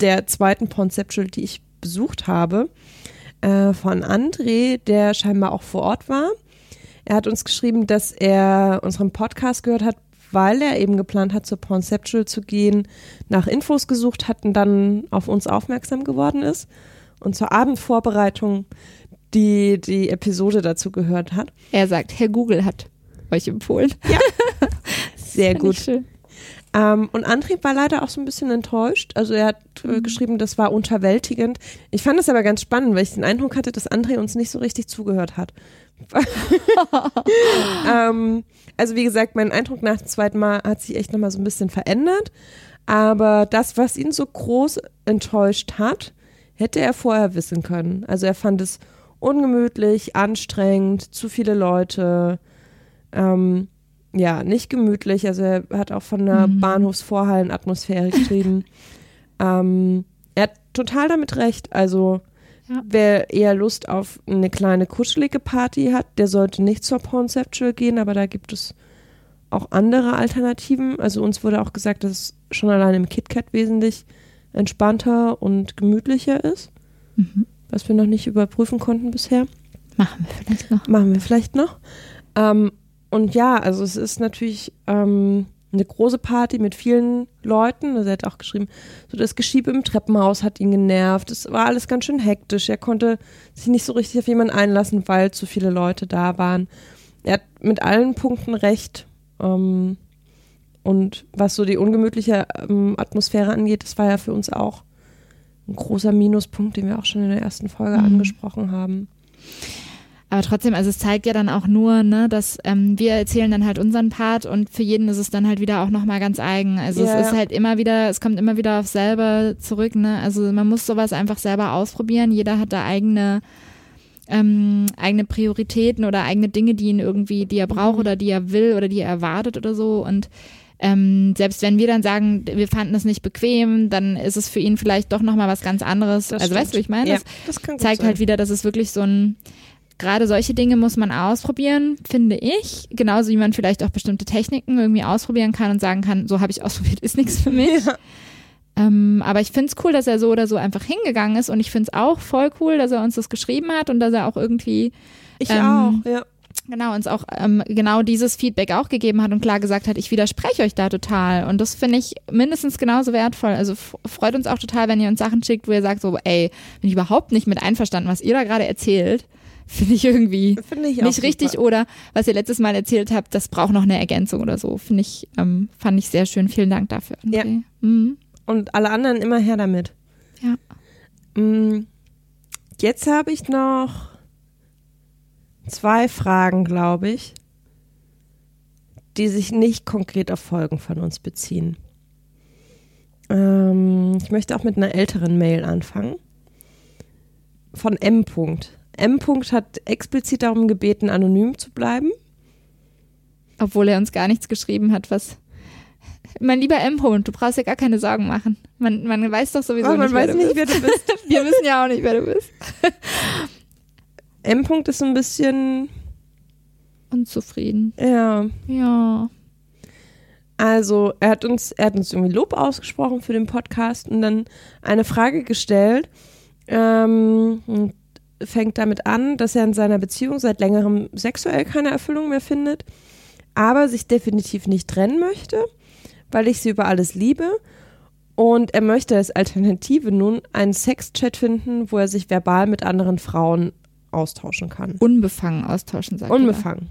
der zweiten Conceptual, die ich besucht habe, äh, von André, der scheinbar auch vor Ort war. Er hat uns geschrieben, dass er unseren Podcast gehört hat, weil er eben geplant hat, zur Conceptual zu gehen, nach Infos gesucht hat und dann auf uns aufmerksam geworden ist und zur Abendvorbereitung die, die Episode dazu gehört hat. Er sagt, Herr Google hat euch empfohlen. Ja, sehr gut. Ähm, und Antrieb war leider auch so ein bisschen enttäuscht. Also er hat äh, mhm. geschrieben, das war unterwältigend. Ich fand es aber ganz spannend, weil ich den Eindruck hatte, dass André uns nicht so richtig zugehört hat. ähm, also wie gesagt, mein Eindruck nach dem zweiten Mal hat sich echt nochmal so ein bisschen verändert. Aber das, was ihn so groß enttäuscht hat, hätte er vorher wissen können. Also er fand es ungemütlich, anstrengend, zu viele Leute. Ähm, ja, nicht gemütlich. Also er hat auch von einer mhm. Bahnhofsvorhallenatmosphäre geschrieben. ähm, er hat total damit recht. Also ja. Wer eher Lust auf eine kleine kuschelige Party hat, der sollte nicht zur Conceptual gehen, aber da gibt es auch andere Alternativen. Also uns wurde auch gesagt, dass es schon allein im KitKat wesentlich entspannter und gemütlicher ist, mhm. was wir noch nicht überprüfen konnten bisher. Machen wir vielleicht noch. Machen wir vielleicht noch. Ähm, und ja, also es ist natürlich ähm, eine große Party mit vielen Leuten. Also er hat auch geschrieben, so das Geschiebe im Treppenhaus hat ihn genervt. Es war alles ganz schön hektisch. Er konnte sich nicht so richtig auf jemanden einlassen, weil zu viele Leute da waren. Er hat mit allen Punkten recht. Ähm, und was so die ungemütliche ähm, Atmosphäre angeht, das war ja für uns auch ein großer Minuspunkt, den wir auch schon in der ersten Folge mhm. angesprochen haben. Aber trotzdem, also es zeigt ja dann auch nur, ne, dass ähm, wir erzählen dann halt unseren Part und für jeden ist es dann halt wieder auch nochmal ganz eigen. Also yeah. es ist halt immer wieder, es kommt immer wieder auf selber zurück, ne? Also man muss sowas einfach selber ausprobieren. Jeder hat da eigene ähm, eigene Prioritäten oder eigene Dinge, die ihn irgendwie, die er braucht mhm. oder die er will oder die er erwartet oder so. Und ähm, selbst wenn wir dann sagen, wir fanden es nicht bequem, dann ist es für ihn vielleicht doch nochmal was ganz anderes. Das also stimmt. weißt du, ich meine? Ja, Das das zeigt sein. halt wieder, dass es wirklich so ein, gerade solche Dinge muss man ausprobieren, finde ich. Genauso wie man vielleicht auch bestimmte Techniken irgendwie ausprobieren kann und sagen kann, so habe ich ausprobiert, ist nichts für mich. Ja. Ähm, aber ich finde es cool, dass er so oder so einfach hingegangen ist und ich finde es auch voll cool, dass er uns das geschrieben hat und dass er auch irgendwie Ich Ähm, auch, ja. genau uns auch ähm, genau dieses Feedback auch gegeben hat und klar gesagt hat, ich widerspreche euch da total und das finde ich mindestens genauso wertvoll. Also freut uns auch total, wenn ihr uns Sachen schickt, wo ihr sagt so, ey, bin ich überhaupt nicht mit einverstanden, was ihr da gerade erzählt. Finde ich irgendwie Finde ich nicht richtig super. oder was ihr letztes Mal erzählt habt, das braucht noch eine Ergänzung oder so. Finde ich, ähm, fand ich sehr schön. Vielen Dank dafür. André. Mhm. Und alle anderen immer her damit. Ja. Mm, Jetzt habe ich noch zwei Fragen, glaube ich, die sich nicht konkret auf Folgen von uns beziehen. Ähm, ich möchte auch mit einer älteren Mail anfangen. Von M. -Punkt. M. -Punkt hat explizit darum gebeten, anonym zu bleiben. Obwohl er uns gar nichts geschrieben hat, was. Mein lieber M-Hund, du brauchst dir gar keine Sorgen machen. Man, man weiß doch sowieso Aber man nicht, wer weiß du nicht, bist. wer du bist. Wir wissen ja auch nicht, wer du bist. M. -Punkt ist ein bisschen, Unzufrieden. ja, Ja. Also er hat uns, er hat uns irgendwie Lob ausgesprochen für den Podcast und dann eine Frage gestellt. Ähm, und fängt damit an, dass er in seiner Beziehung seit längerem sexuell keine Erfüllung mehr findet, aber sich definitiv nicht trennen möchte, weil ich sie über alles liebe. Und er möchte als Alternative nun einen Sexchat finden, wo er sich verbal mit anderen Frauen austauschen kann. Unbefangen austauschen, sagt er. Unbefangen.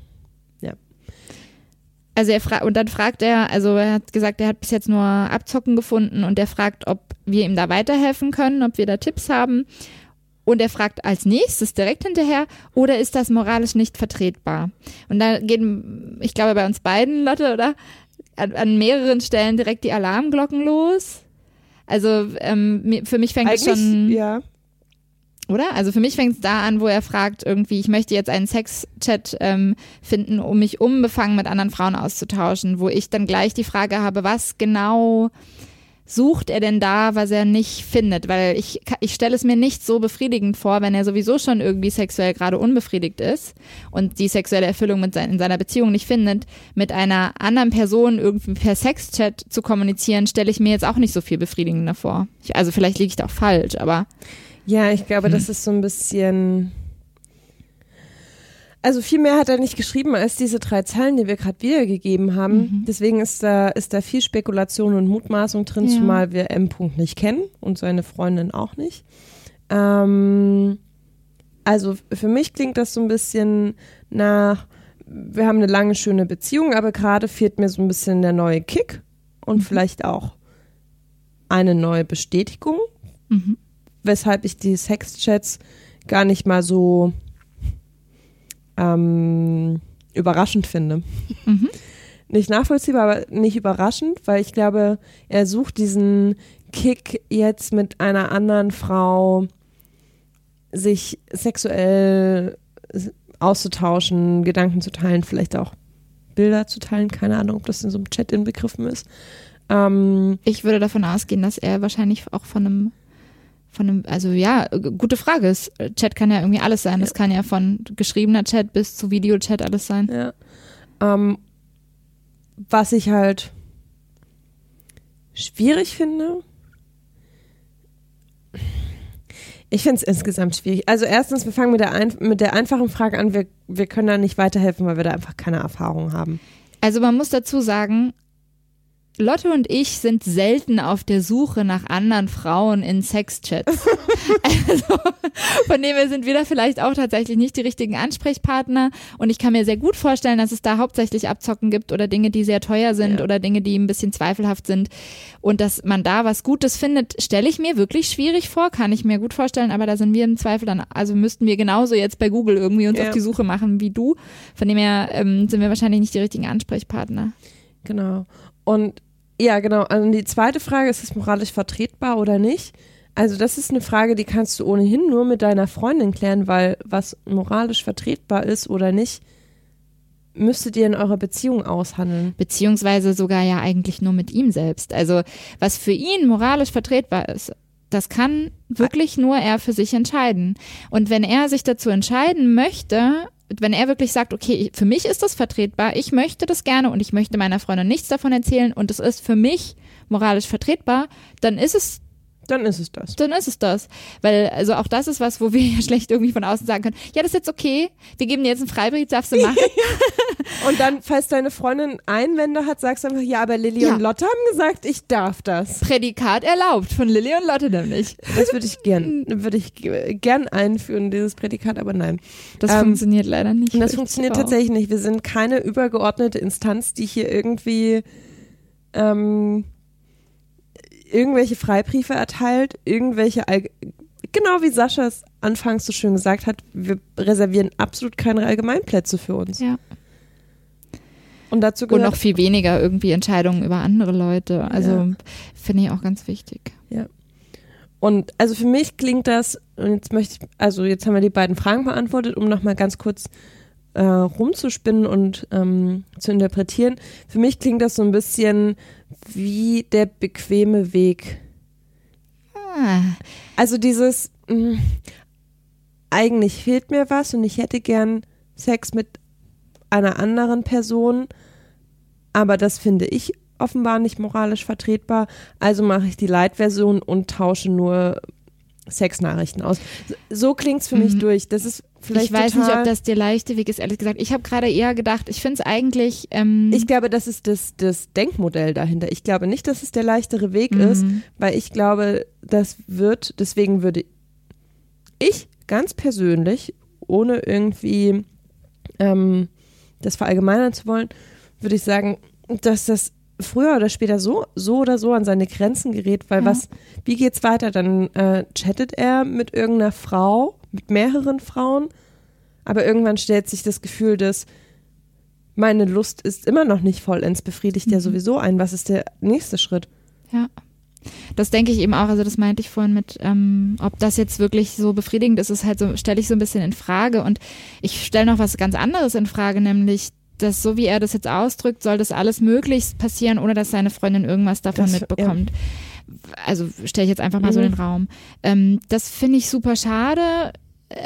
Also er fragt, und dann fragt er, also er hat gesagt, er hat bis jetzt nur Abzocken gefunden und er fragt, ob wir ihm da weiterhelfen können, ob wir da Tipps haben. Und er fragt als nächstes direkt hinterher, oder ist das moralisch nicht vertretbar? Und da gehen, ich glaube, bei uns beiden, Lotte, oder? An, an mehreren Stellen direkt die Alarmglocken los. Also ähm, für mich fängt es schon, ja. oder? Also für mich fängt es da an, wo er fragt, irgendwie, ich möchte jetzt einen Sexchat ähm, finden, um mich unbefangen mit anderen Frauen auszutauschen, wo ich dann gleich die Frage habe, was genau sucht er denn da, was er nicht findet? Weil ich, ich stelle es mir nicht so befriedigend vor, wenn er sowieso schon irgendwie sexuell gerade unbefriedigt ist und die sexuelle Erfüllung mit sein, in seiner Beziehung nicht findet, mit einer anderen Person irgendwie per Sexchat zu kommunizieren, stelle ich mir jetzt auch nicht so viel befriedigender vor. Ich, also vielleicht liege ich da auch falsch, aber Ja, ich glaube, Hm. das ist so ein bisschen. Also viel mehr hat er nicht geschrieben als diese drei Zeilen, die wir gerade wiedergegeben haben. Mhm. Deswegen ist da, ist da viel Spekulation und Mutmaßung drin, Ja. zumal wir M. Punkt nicht kennen und seine Freundin auch nicht. Ähm, also für mich klingt das so ein bisschen nach, wir haben eine lange, schöne Beziehung, aber gerade fehlt mir so ein bisschen der neue Kick und Mhm. vielleicht auch eine neue Bestätigung mhm. weshalb ich die Sexchats gar nicht mal so ähm, überraschend finde. Mhm. Nicht nachvollziehbar, aber nicht überraschend, weil ich glaube, er sucht diesen Kick jetzt mit einer anderen Frau sich sexuell auszutauschen, Gedanken zu teilen, vielleicht auch Bilder zu teilen. Keine Ahnung, ob das in so einem Chat inbegriffen ist. Ähm, Ich würde davon ausgehen, dass er wahrscheinlich auch von einem, von einem, also ja, g- gute Frage. Es, Chat kann ja irgendwie alles sein. Das kann ja von geschriebener Chat bis zu Videochat alles sein. Ja. Ähm, was ich halt schwierig finde. Ich finde es insgesamt schwierig. Also erstens, wir fangen mit der, ein, mit der einfachen Frage an, wir, wir können da nicht weiterhelfen, weil wir da einfach keine Erfahrung haben. Also man muss dazu sagen, Lotte und ich sind selten auf der Suche nach anderen Frauen in Sexchats. also von dem her sind wir da vielleicht auch tatsächlich nicht die richtigen Ansprechpartner. Und ich kann mir sehr gut vorstellen, dass es da hauptsächlich Abzocken gibt oder Dinge, die sehr teuer sind Ja. oder Dinge, die ein bisschen zweifelhaft sind. Und dass man da was Gutes findet, stelle ich mir wirklich schwierig vor, kann ich mir gut vorstellen. Aber da sind wir im Zweifel dann, also müssten wir genauso jetzt bei Google irgendwie uns Ja. auf die Suche machen wie du. Von dem her ähm, sind wir wahrscheinlich nicht die richtigen Ansprechpartner. Genau. Und ja, genau. Also die zweite Frage, ist es moralisch vertretbar oder nicht? Also das ist eine Frage, die kannst du ohnehin nur mit deiner Freundin klären, weil was moralisch vertretbar ist oder nicht, müsstet ihr in eurer Beziehung aushandeln. Beziehungsweise sogar ja eigentlich nur mit ihm selbst. Also was für ihn moralisch vertretbar ist, das kann wirklich nur er für sich entscheiden. Und wenn er sich dazu entscheiden möchte, wenn er wirklich sagt, okay, für mich ist das vertretbar, ich möchte das gerne und ich möchte meiner Freundin nichts davon erzählen und es ist für mich moralisch vertretbar, dann ist es dann ist es das. Dann ist es das. Weil, also auch das ist was, wo wir ja schlecht irgendwie von außen sagen können, ja, das ist jetzt okay, wir geben dir jetzt einen Freibrief, darfst du machen. und dann, falls deine Freundin Einwände hat, sagst du einfach, ja, aber Lilly ja. und Lotte haben gesagt, ich darf das. Prädikat erlaubt von Lilly und Lotte nämlich. Das würde ich gern, würde ich gern einführen, dieses Prädikat, aber nein. Das ähm, funktioniert leider nicht. Das funktioniert wow. tatsächlich nicht. Wir sind keine übergeordnete Instanz, die hier irgendwie ähm, irgendwelche Freibriefe erteilt, irgendwelche, Allg genau wie Sascha es anfangs so schön gesagt hat, wir reservieren absolut keine Allgemeinplätze für uns. Ja. Und dazu gehört. Und noch viel weniger irgendwie Entscheidungen über andere Leute. Also ja. finde ich auch ganz wichtig. Ja. Und also für mich klingt das, und jetzt möchte ich, also jetzt haben wir die beiden Fragen beantwortet, um nochmal ganz kurz äh, rumzuspinnen und ähm, zu interpretieren. Für mich klingt das so ein bisschen wie der bequeme Weg. Ah. Also dieses, mh, mm, eigentlich fehlt mir was und ich hätte gern Sex mit einer anderen Person, aber das finde ich offenbar nicht moralisch vertretbar. Also mache ich die Light-Version und tausche nur Sexnachrichten aus. So klingt es für mhm. mich durch. Das ist vielleicht Ich weiß nicht, ob das der leichte Weg ist, ehrlich gesagt. Ich habe gerade eher gedacht, ich finde es eigentlich. Ähm ich glaube, das ist das, das Denkmodell dahinter. Ich glaube nicht, dass es der leichtere Weg mhm. ist, weil ich glaube, das wird, deswegen würde ich ganz persönlich, ohne irgendwie ähm, das verallgemeinern zu wollen, würde ich sagen, dass das früher oder später so, so oder so an seine Grenzen gerät, weil ja. was, wie geht's weiter? Dann äh, chattet er mit irgendeiner Frau, mit mehreren Frauen, aber irgendwann stellt sich das Gefühl, dass meine Lust ist immer noch nicht vollends befriedigt mhm. ja sowieso ein. Was ist der nächste Schritt? Ja. Das denke ich eben auch, also das meinte ich vorhin mit, ähm, ob das jetzt wirklich so befriedigend ist, ist halt so, stelle ich so ein bisschen in Frage und ich stelle noch was ganz anderes in Frage, nämlich dass so wie er das jetzt ausdrückt, soll das alles möglichst passieren, ohne dass seine Freundin irgendwas davon das, mitbekommt. Ja. Also stelle ich jetzt einfach mal mhm. so in den Raum. Ähm, das finde ich super schade.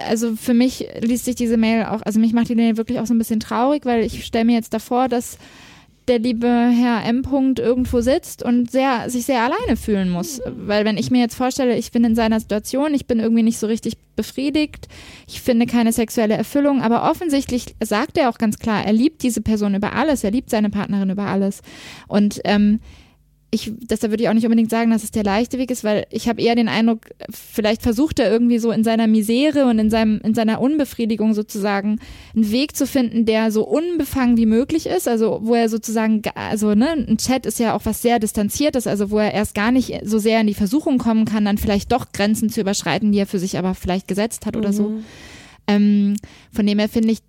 Also für mich liest sich diese Mail auch, also mich macht die Mail wirklich auch so ein bisschen traurig, weil ich stelle mir jetzt davor, dass der liebe Herr M. -Punkt irgendwo sitzt und sehr, sich sehr alleine fühlen muss. Weil wenn ich mir jetzt vorstelle, ich bin in seiner Situation, ich bin irgendwie nicht so richtig befriedigt, ich finde keine sexuelle Erfüllung, aber offensichtlich sagt er auch ganz klar, er liebt diese Person über alles, er liebt seine Partnerin über alles. Und ähm, ich, deshalb würde ich auch nicht unbedingt sagen, dass es der leichte Weg ist, weil ich habe eher den Eindruck, vielleicht versucht er irgendwie so in seiner Misere und in seinem, in seiner Unbefriedigung sozusagen einen Weg zu finden, der so unbefangen wie möglich ist, also wo er sozusagen, also ne, ein Chat ist ja auch was sehr distanziertes, also wo er erst gar nicht so sehr in die Versuchung kommen kann, dann vielleicht doch Grenzen zu überschreiten, die er für sich aber vielleicht gesetzt hat oder mhm. so. Ähm, von dem her finde ich,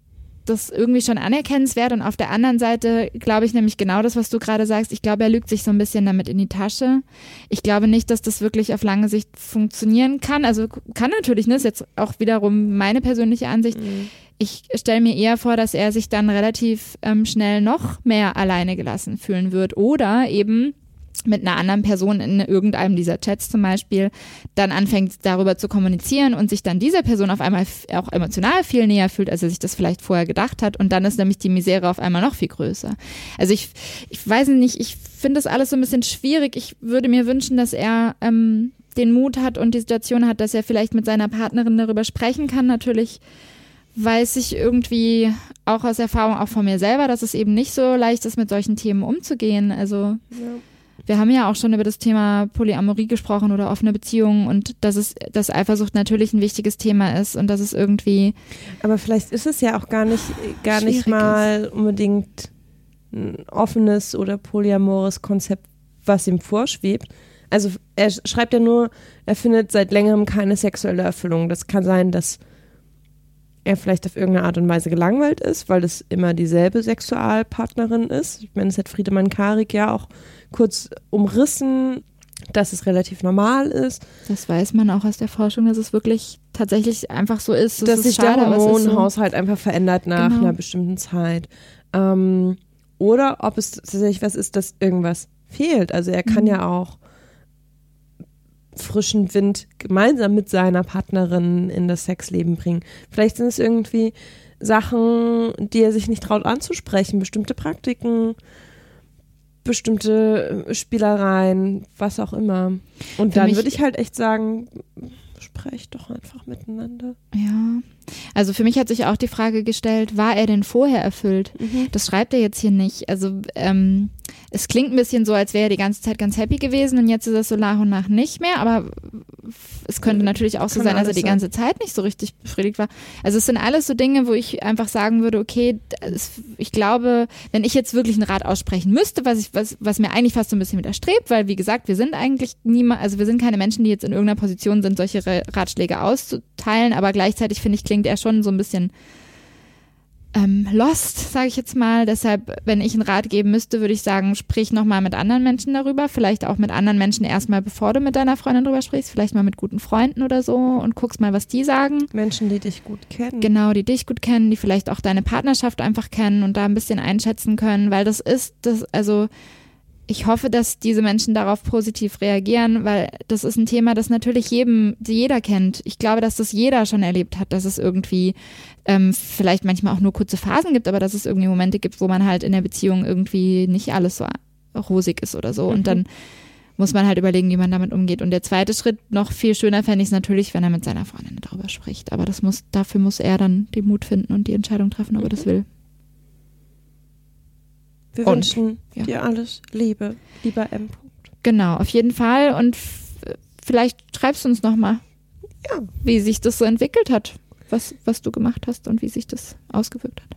das irgendwie schon anerkennenswert. Und auf der anderen Seite glaube ich nämlich genau das, was du gerade sagst. Ich glaube, er lügt sich so ein bisschen damit in die Tasche. Ich glaube nicht, dass das wirklich auf lange Sicht funktionieren kann. Also kann natürlich, ne, ist jetzt auch wiederum meine persönliche Ansicht. Mhm. Ich stelle mir eher vor, dass er sich dann relativ ähm, schnell noch mehr alleine gelassen fühlen wird oder eben mit einer anderen Person in irgendeinem dieser Chats zum Beispiel dann anfängt darüber zu kommunizieren und sich dann dieser Person auf einmal auch emotional viel näher fühlt, als er sich das vielleicht vorher gedacht hat und dann ist nämlich die Misere auf einmal noch viel größer. Also ich, ich weiß nicht, ich finde das alles so ein bisschen schwierig. Ich würde mir wünschen, dass er ähm, den Mut hat und die Situation hat, dass er vielleicht mit seiner Partnerin darüber sprechen kann. Natürlich weiß ich irgendwie auch aus Erfahrung auch von mir selber, dass es eben nicht so leicht ist, mit solchen Themen umzugehen. Also ja wir haben ja auch schon über das Thema Polyamorie gesprochen oder offene Beziehungen und dass es, dass Eifersucht natürlich ein wichtiges Thema ist und dass es irgendwie. Aber vielleicht ist es ja auch gar nicht, gar nicht mal ist. unbedingt ein offenes oder polyamores Konzept, was ihm vorschwebt. Also er schreibt ja nur, er findet seit längerem keine sexuelle Erfüllung. Das kann sein, dass er vielleicht auf irgendeine Art und Weise gelangweilt ist, weil es immer dieselbe Sexualpartnerin ist. Ich meine, es hat Friedemann Karik ja auch kurz umrissen, dass es relativ normal ist. Das weiß man auch aus der Forschung, dass es wirklich tatsächlich einfach so ist. Das dass sich schade, der ist so. Hormonhaushalt einfach verändert nach Genau. einer bestimmten Zeit. Ähm, oder ob es tatsächlich was ist, dass irgendwas fehlt. Also er kann Mhm. ja auch frischen Wind gemeinsam mit seiner Partnerin in das Sexleben bringen. Vielleicht sind es irgendwie Sachen, die er sich nicht traut anzusprechen, bestimmte Praktiken, bestimmte äh, Spielereien, was auch immer. Und Für dann würde ich halt echt sagen, sprecht doch einfach miteinander. Ja. Also für mich hat sich auch die Frage gestellt, war er denn vorher erfüllt? Das schreibt er jetzt hier nicht. Also ähm, es klingt ein bisschen so, als wäre er die ganze Zeit ganz happy gewesen und jetzt ist es so nach und nach nicht mehr. Aber es könnte natürlich auch so Kann sein, dass er die sein. ganze Zeit nicht so richtig befriedigt war. Also es sind alles so Dinge, wo ich einfach sagen würde, okay, das, ich glaube, wenn ich jetzt wirklich einen Rat aussprechen müsste, was ich, was, was mir eigentlich fast so ein bisschen widerstrebt, weil wie gesagt, wir sind eigentlich niemand, also wir sind keine Menschen, die jetzt in irgendeiner Position sind, solche Ratschläge auszuteilen, aber gleichzeitig finde ich, klingt er schon so ein bisschen ähm, lost, sage ich jetzt mal. Deshalb, wenn ich einen Rat geben müsste, würde ich sagen, sprich nochmal mit anderen Menschen darüber. Vielleicht auch mit anderen Menschen erstmal, bevor du mit deiner Freundin drüber sprichst. Vielleicht mal mit guten Freunden oder so und guckst mal, was die sagen. Menschen, die dich gut kennen. Genau, die dich gut kennen, die vielleicht auch deine Partnerschaft einfach kennen und da ein bisschen einschätzen können, weil das ist, das, also ich hoffe, dass diese Menschen darauf positiv reagieren, weil das ist ein Thema, das natürlich jedem, jeder kennt. Ich glaube, dass das jeder schon erlebt hat, dass es irgendwie ähm, vielleicht manchmal auch nur kurze Phasen gibt, aber dass es irgendwie Momente gibt, wo man halt in der Beziehung irgendwie nicht alles so rosig ist oder so. Mhm. Und dann muss man halt überlegen, wie man damit umgeht. Und der zweite Schritt, noch viel schöner fände ich es natürlich, wenn er mit seiner Freundin darüber spricht. Aber das muss, dafür muss er dann den Mut finden und die Entscheidung treffen, ob er das will. Wir Und, wünschen ja. dir alles Liebe, lieber M. Genau, auf jeden Fall. Und vielleicht schreibst du uns nochmal, Ja. wie sich das so entwickelt hat, was, was du gemacht hast und wie sich das ausgewirkt hat.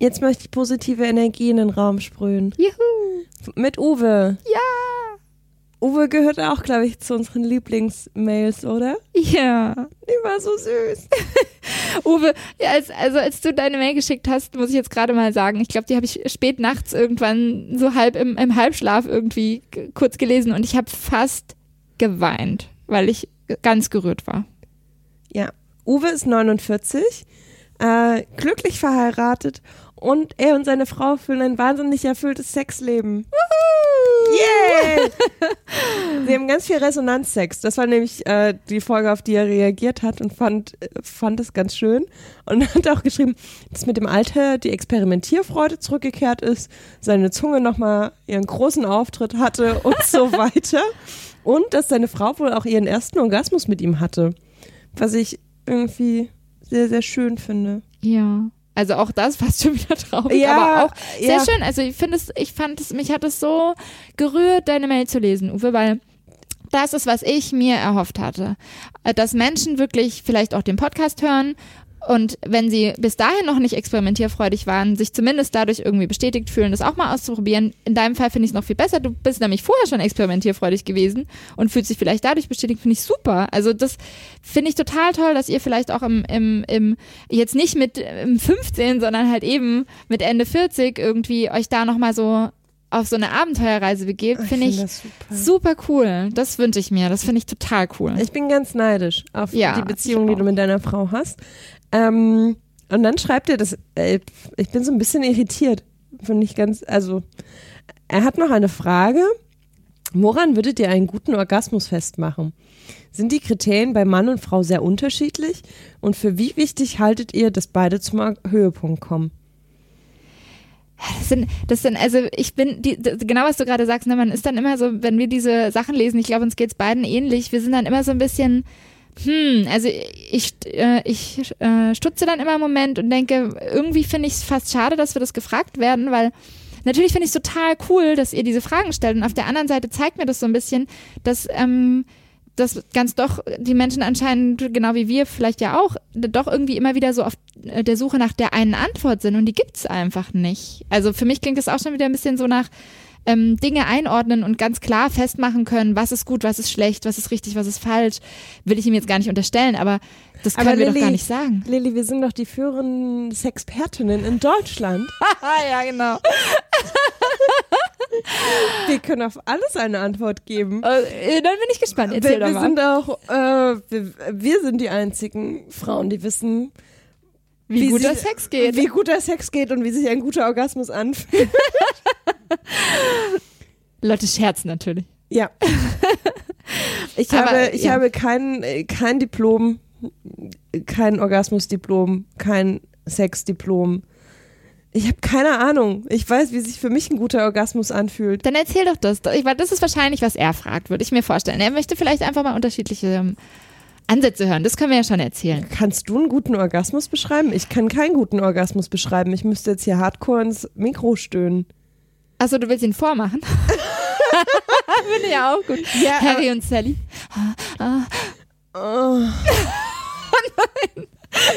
Jetzt möchte ich positive Energie in den Raum sprühen. Juhu! Mit Uwe. Ja! Uwe gehört auch, glaube ich, zu unseren Lieblingsmails, oder? Ja. Die war so süß. Uwe, ja, als, also als du deine Mail geschickt hast, muss ich jetzt gerade mal sagen, ich glaube, die habe ich spät nachts irgendwann so halb im, im Halbschlaf irgendwie kurz gelesen und ich habe fast geweint, weil ich ganz gerührt war. Ja. Uwe ist 49, äh, glücklich verheiratet und er und seine Frau führen ein wahnsinnig erfülltes Sexleben. Yay! Sie haben ganz viel Resonanzsex. Das war nämlich äh, die Folge, auf die er reagiert hat und fand, fand es ganz schön. Und hat auch geschrieben, dass mit dem Alter die Experimentierfreude zurückgekehrt ist, seine Zunge nochmal ihren großen Auftritt hatte und so weiter. Und dass seine Frau wohl auch ihren ersten Orgasmus mit ihm hatte. Was ich irgendwie sehr, sehr schön finde. Ja. Also auch das fast schon wieder traurig, Ja, aber auch sehr ja. schön. Also ich finde es, ich fand es, mich hat es so gerührt, deine Mail zu lesen, Uwe, weil das ist, was ich mir erhofft hatte. Äh, Dass Menschen wirklich vielleicht auch den Podcast hören und wenn sie bis dahin noch nicht experimentierfreudig waren, sich zumindest dadurch irgendwie bestätigt fühlen, das auch mal auszuprobieren. In deinem Fall finde ich es noch viel besser. Du bist nämlich vorher schon experimentierfreudig gewesen und fühlst dich vielleicht dadurch bestätigt, finde ich super. Also das finde ich total toll, dass ihr vielleicht auch im, im, im jetzt nicht mit im 15, sondern halt eben mit Ende 40 irgendwie euch da nochmal so auf so eine Abenteuerreise begebt, finde ich das super. super cool. Das wünsche ich mir. Das finde ich total cool. Ich bin ganz neidisch auf Ja, die Beziehung, ich die du mit deiner Frau hast. Ähm, und dann schreibt er das, äh, ich bin so ein bisschen irritiert. Finde ich ganz, also, er hat noch eine Frage. Woran würdet ihr einen guten Orgasmus festmachen? Sind die Kriterien bei Mann und Frau sehr unterschiedlich? Und für wie wichtig haltet ihr, dass beide zum Höhepunkt kommen? Das sind, das sind, also ich bin, die, genau was du gerade sagst, ne, man ist dann immer so, wenn wir diese Sachen lesen, ich glaube, uns geht's beiden ähnlich, wir sind dann immer so ein bisschen, hm, also ich, äh, ich äh, stutze dann immer einen Moment und denke, irgendwie finde ich es fast schade, dass wir das gefragt werden, weil natürlich finde ich es total cool, dass ihr diese Fragen stellt und auf der anderen Seite zeigt mir das so ein bisschen, dass ähm, dass ganz doch die Menschen anscheinend, genau wie wir vielleicht ja auch, doch irgendwie immer wieder so auf äh, der Suche nach der einen Antwort sind und die gibt's einfach nicht. Also für mich klingt das auch schon wieder ein bisschen so nach ähm, Dinge einordnen und ganz klar festmachen können, was ist gut, was ist schlecht, was ist richtig, was ist falsch. Will ich ihm jetzt gar nicht unterstellen, aber das können Aber wir Lilly- doch gar nicht sagen. Lilly, wir sind doch die führenden Sexpertinnen in Deutschland. Ja, genau. Wir können auf alles eine Antwort geben. Äh, dann bin ich gespannt. Erzähl wir, wir sind auch, äh, wir, wir sind die einzigen Frauen, die wissen, wie, wie guter Sex geht. wie guter Sex geht und wie sich ein guter Orgasmus anfühlt. Leute scherzen natürlich. Ja. Ich Aber, habe, ich ja. habe kein, kein Diplom, kein Orgasmusdiplom, kein Sexdiplom. Ich habe keine Ahnung. Ich weiß, wie sich für mich ein guter Orgasmus anfühlt. Dann erzähl doch das. Das ist wahrscheinlich, was er fragt, würde ich mir vorstellen. Er möchte vielleicht einfach mal unterschiedliche ähm, Ansätze hören. Das können wir ja schon erzählen. Kannst du einen guten Orgasmus beschreiben? Ich kann keinen guten Orgasmus beschreiben. Ich müsste jetzt hier hardcore ins Mikro stöhnen. Achso, du willst ihn vormachen? Finde ich ja auch gut. Ja, Harry und Sally. Oh,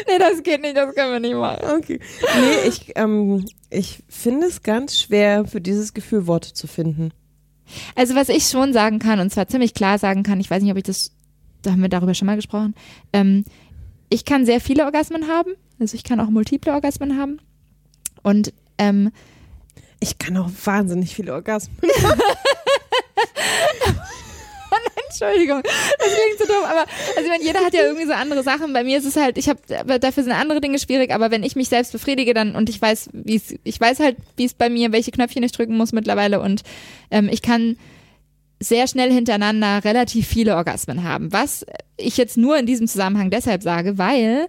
Nee, das geht nicht, das können wir nicht machen. okay. Nee, ich, ähm, ich finde es ganz schwer, für dieses Gefühl Worte zu finden. Also was ich schon sagen kann, und zwar ziemlich klar sagen kann, ich weiß nicht, ob ich das, da haben wir darüber schon mal gesprochen, ähm, ich kann sehr viele Orgasmen haben, also ich kann auch multiple Orgasmen haben. Und ähm, Ich kann auch wahnsinnig viele Orgasmen. Entschuldigung, das klingt so dumm, aber also ich meine, jeder hat ja irgendwie so andere Sachen. Bei mir ist es halt, ich habe, dafür sind andere Dinge schwierig, aber wenn ich mich selbst befriedige, dann und ich weiß, wie es, ich weiß halt, wie es bei mir, welche Knöpfchen ich drücken muss mittlerweile und ähm, ich kann sehr schnell hintereinander relativ viele Orgasmen haben. Was ich jetzt nur in diesem Zusammenhang deshalb sage, weil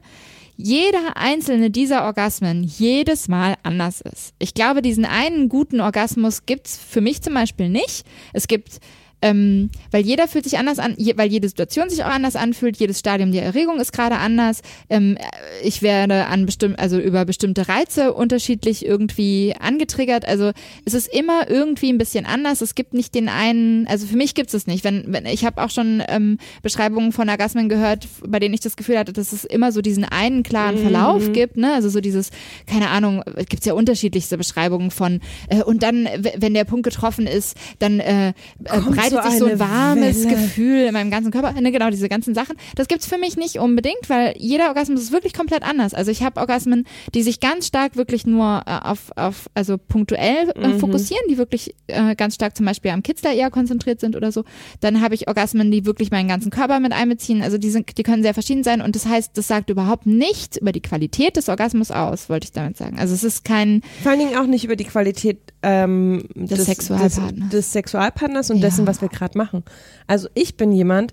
jeder einzelne dieser Orgasmen jedes Mal anders ist. Ich glaube, diesen einen guten Orgasmus gibt's für mich zum Beispiel nicht. Es gibt ähm, weil jeder fühlt sich anders an, je, weil jede Situation sich auch anders anfühlt, jedes Stadium der Erregung ist gerade anders. Ähm, ich werde an bestimmt, also über bestimmte Reize unterschiedlich irgendwie angetriggert. Also es ist immer irgendwie ein bisschen anders. Es gibt nicht den einen, also für mich gibt es nicht. Wenn, wenn ich habe auch schon ähm, Beschreibungen von Orgasmen gehört, bei denen ich das Gefühl hatte, dass es immer so diesen einen klaren Verlauf gibt. Ne? Also so dieses, keine Ahnung, es gibt ja unterschiedlichste Beschreibungen von äh, und dann, wenn der Punkt getroffen ist, dann äh, äh, breitet so so ein eine warmes Welle. Gefühl in meinem ganzen Körper. Ne, genau, diese ganzen Sachen. Das gibt's für mich nicht unbedingt, weil jeder Orgasmus ist wirklich komplett anders. Also ich habe Orgasmen, die sich ganz stark wirklich nur äh, auf, auf also punktuell äh, fokussieren, die wirklich äh, ganz stark zum Beispiel am Kitzler eher konzentriert sind oder so. Dann habe ich Orgasmen, die wirklich meinen ganzen Körper mit einbeziehen. Also die, sind, die können sehr verschieden sein und das heißt, das sagt überhaupt nicht über die Qualität des Orgasmus aus, wollte ich damit sagen. Also es ist kein Vor allen Dingen auch nicht über die Qualität ähm, des, Sexualpartners. Des, des Sexualpartners und Ja. dessen, was wir gerade machen. Also ich bin jemand,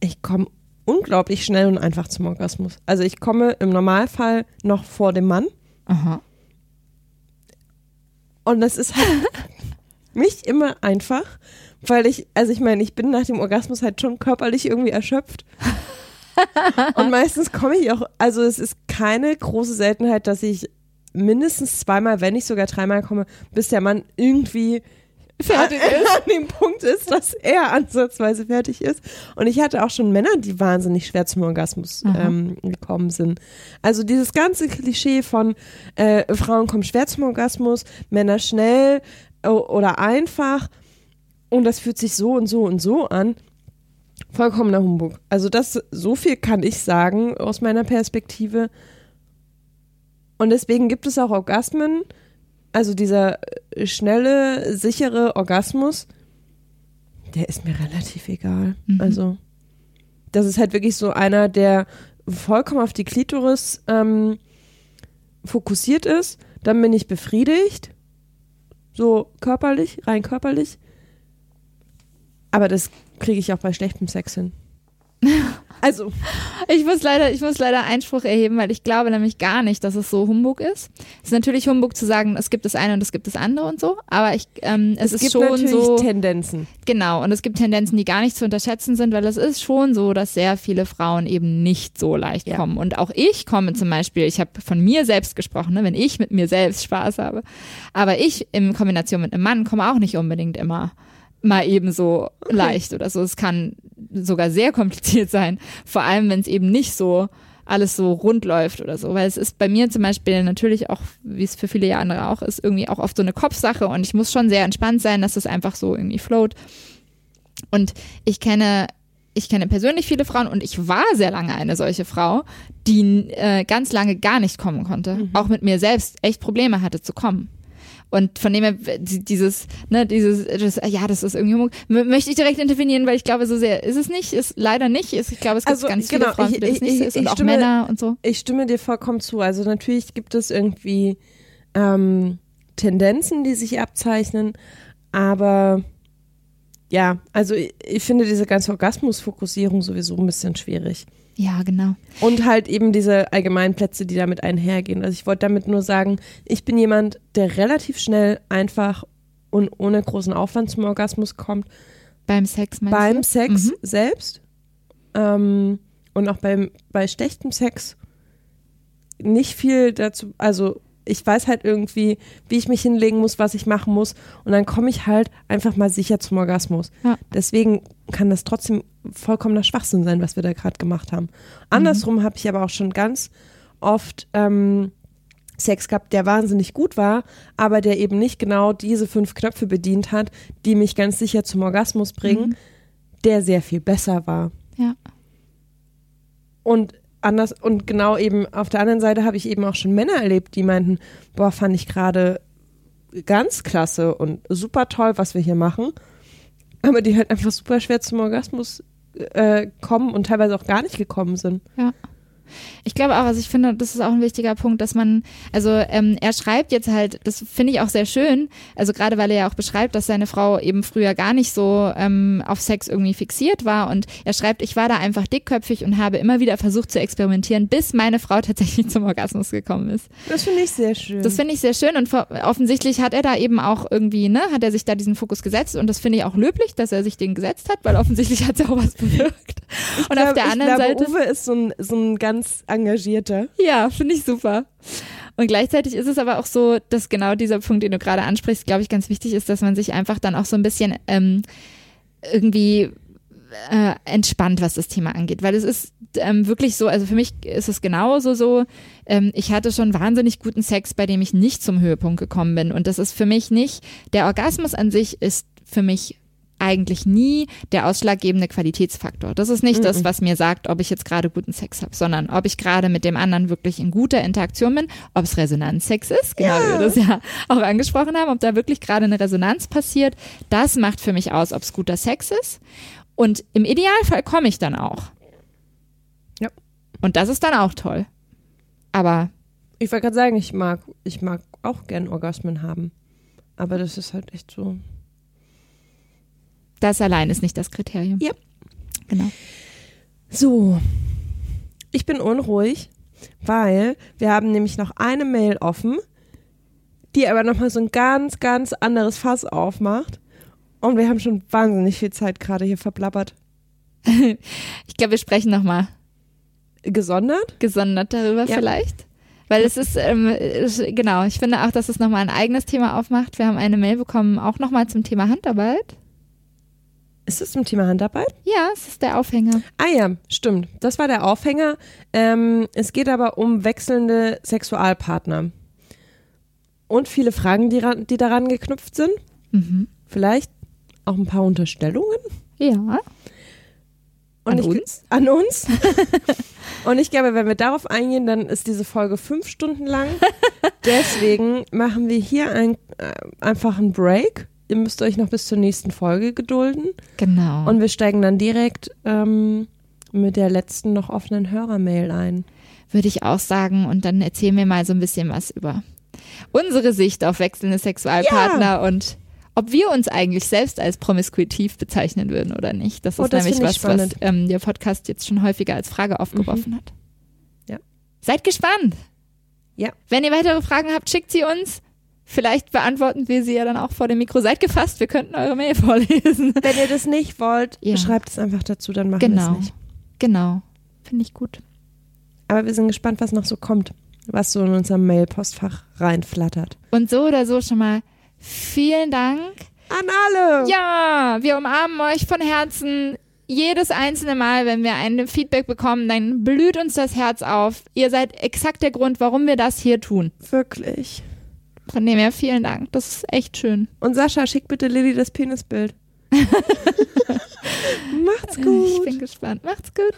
ich komme unglaublich schnell und einfach zum Orgasmus. Also ich komme im Normalfall noch vor dem Mann aha. und das ist halt nicht immer einfach, weil ich, also ich meine, ich bin nach dem Orgasmus halt schon körperlich irgendwie erschöpft. Und meistens komme ich auch, also es ist keine große Seltenheit, dass ich mindestens zweimal, wenn nicht sogar dreimal komme, bis der Mann irgendwie Fertig ist. an dem Punkt ist, dass er ansatzweise fertig ist. Und ich hatte auch schon Männer, die wahnsinnig schwer zum Orgasmus ähm, gekommen sind. Also dieses ganze Klischee von äh, Frauen kommen schwer zum Orgasmus, Männer schnell oder einfach und das fühlt sich so und so und so an. Vollkommener Humbug. Also das, so viel kann ich sagen aus meiner Perspektive. Und deswegen gibt es auch Orgasmen, also dieser äh, schnelle, sichere Orgasmus, der ist mir relativ egal. Mhm. Also das ist halt wirklich so einer, der vollkommen auf die Klitoris ähm, fokussiert ist. Dann bin ich befriedigt, so körperlich, rein körperlich. Aber das kriege ich auch bei schlechtem Sex hin. Also, Ich muss leider, ich muss leider Einspruch erheben, weil ich glaube nämlich gar nicht, dass es so Humbug ist. Es ist natürlich Humbug zu sagen, es gibt das eine und es gibt das andere und so, aber ich, ähm, es, es, ist gibt schon so, Tendenzen. genau, und es gibt Tendenzen, die gar nicht zu unterschätzen sind, weil es ist schon so, dass sehr viele Frauen eben nicht so leicht Ja. kommen. Und auch ich komme zum Beispiel, ich habe von mir selbst gesprochen, ne, wenn ich mit mir selbst Spaß habe, aber ich in Kombination mit einem Mann komme auch nicht unbedingt immer mal eben so leicht oder so. Es kann sogar sehr kompliziert sein, vor allem wenn es eben nicht so alles so rund läuft oder so, weil es ist bei mir zum Beispiel natürlich auch, wie es für viele andere auch ist, irgendwie auch oft so eine Kopfsache und ich muss schon sehr entspannt sein, dass es einfach so irgendwie float. Und ich kenne ich kenne persönlich viele Frauen und ich war sehr lange eine solche Frau, die äh, ganz lange gar nicht kommen konnte, auch mit mir selbst echt Probleme hatte zu kommen. Und von dem her, dieses, ne, dieses, das, ja, das ist irgendwie, möchte ich direkt intervenieren, weil ich glaube, so sehr ist es nicht, ist leider nicht. Ist, ich glaube, es gibt also, ganz viele genau, Frauen, die das nicht so ist und auch stimme, Männer und so. Ich stimme dir vollkommen zu. Also natürlich gibt es irgendwie ähm, Tendenzen, die sich abzeichnen, aber ja, also ich, ich finde diese ganze Orgasmusfokussierung sowieso ein bisschen schwierig. Ja, genau. Und halt eben diese allgemeinen Plätze, die damit einhergehen. Also ich wollte damit nur sagen, ich bin jemand, der relativ schnell einfach und ohne großen Aufwand zum Orgasmus kommt. Beim Sex meinst Beim du? Sex mhm. selbst. Ähm, und auch beim, bei schlechtem Sex nicht viel dazu, also ich weiß halt irgendwie, wie ich mich hinlegen muss, was ich machen muss. Und dann komme ich halt einfach mal sicher zum Orgasmus. Ja. Deswegen kann das trotzdem vollkommener Schwachsinn sein, was wir da gerade gemacht haben. Andersrum mhm. habe ich aber auch schon ganz oft ähm, Sex gehabt, der wahnsinnig gut war, aber der eben nicht genau diese fünf Knöpfe bedient hat, die mich ganz sicher zum Orgasmus bringen, mhm. der sehr viel besser war. Ja. Und anders und genau eben auf der anderen Seite habe ich eben auch schon Männer erlebt, die meinten, boah, fand ich gerade ganz klasse und super toll, was wir hier machen, aber die halt einfach super schwer zum Orgasmus äh, kommen und teilweise auch gar nicht gekommen sind. Ja. Ich glaube auch, also ich finde, das ist auch ein wichtiger Punkt, dass man, also ähm, er schreibt jetzt halt, das finde ich auch sehr schön, also gerade weil er ja auch beschreibt, dass seine Frau eben früher gar nicht so ähm, auf Sex irgendwie fixiert war und er schreibt, ich war da einfach dickköpfig und habe immer wieder versucht zu experimentieren, bis meine Frau tatsächlich zum Orgasmus gekommen ist. Das finde ich sehr schön. Das finde ich sehr schön und offensichtlich hat er da eben auch irgendwie, ne, hat er sich da diesen Fokus gesetzt und das finde ich auch löblich, dass er sich den gesetzt hat, weil offensichtlich hat es ja auch was bewirkt. Und glaub, auf der anderen glaube, Seite. Uwe ist so ein, so ein ganz ganz engagierter. Ja, finde ich super. Und gleichzeitig ist es aber auch so, dass genau dieser Punkt, den du gerade ansprichst, glaube ich, ganz wichtig ist, dass man sich einfach dann auch so ein bisschen ähm, irgendwie äh, entspannt, was das Thema angeht. Weil es ist ähm, wirklich so, also für mich ist es genauso so, ähm, ich hatte schon wahnsinnig guten Sex, bei dem ich nicht zum Höhepunkt gekommen bin. Und das ist für mich nicht, der Orgasmus an sich ist für mich eigentlich nie der ausschlaggebende Qualitätsfaktor. Das ist nicht mhm. das, was mir sagt, ob ich jetzt gerade guten Sex habe, sondern ob ich gerade mit dem anderen wirklich in guter Interaktion bin, ob es Resonanzsex ist, genau ja. wie wir das ja auch angesprochen haben, ob da wirklich gerade eine Resonanz passiert. Das macht für mich aus, ob es guter Sex ist. Und im Idealfall komme ich dann auch. Ja. Und das ist dann auch toll. Aber. Ich wollte gerade sagen, ich mag, ich mag auch gern Orgasmen haben. Aber das ist halt echt so das allein ist nicht das Kriterium. Ja. Genau. So, ich bin unruhig, weil wir haben nämlich noch eine Mail offen, die aber nochmal so ein ganz, ganz anderes Fass aufmacht. Und wir haben schon wahnsinnig viel Zeit gerade hier verblabbert. ich glaube, wir sprechen nochmal. Gesondert? Gesondert darüber ja. vielleicht. Weil es ist, ähm, genau, ich finde auch, dass es nochmal ein eigenes Thema aufmacht. Wir haben eine Mail bekommen, auch nochmal zum Thema Handarbeit. Ist das zum Thema Handarbeit? Ja, es ist der Aufhänger. Ah ja, stimmt. Das war der Aufhänger. Ähm, es geht aber um wechselnde Sexualpartner. Und viele Fragen, die, die daran geknüpft sind. Mhm. Vielleicht auch ein paar Unterstellungen. Ja. Und an ich, uns? An uns. Und ich glaube, wenn wir darauf eingehen, dann ist diese Folge fünf Stunden lang. Deswegen machen wir hier ein, äh, einfach einen Break ihr müsst euch noch bis zur nächsten Folge gedulden. Genau. Und wir steigen dann direkt ähm, mit der letzten noch offenen Hörermail ein. Würde ich auch sagen. Und dann erzählen wir mal so ein bisschen was über unsere Sicht auf wechselnde Sexualpartner ja. und ob wir uns eigentlich selbst als promiskuitiv bezeichnen würden oder nicht. Das ist oh, das nämlich was, spannend. was ähm, der Podcast jetzt schon häufiger als Frage aufgeworfen mhm. hat. Ja. Seid gespannt. Ja. Wenn ihr weitere Fragen habt, schickt sie uns. Vielleicht beantworten wir sie ja dann auch vor dem Mikro. Seid gefasst, wir könnten eure Mail vorlesen. Wenn ihr das nicht wollt, ja. schreibt es einfach dazu, dann machen genau. wir es nicht. Genau, finde ich gut. Aber wir sind gespannt, was noch so kommt, was so in unserem Mail-Postfach reinflattert. Und so oder so schon mal vielen Dank. An alle! Ja, wir umarmen euch von Herzen. Jedes einzelne Mal, wenn wir ein Feedback bekommen, dann blüht uns das Herz auf. Ihr seid exakt der Grund, warum wir das hier tun. Wirklich. Von dem her vielen Dank. Das ist echt schön. Und Sascha, schick bitte Lilly das Penisbild. Macht's gut. Ich bin gespannt. Macht's gut.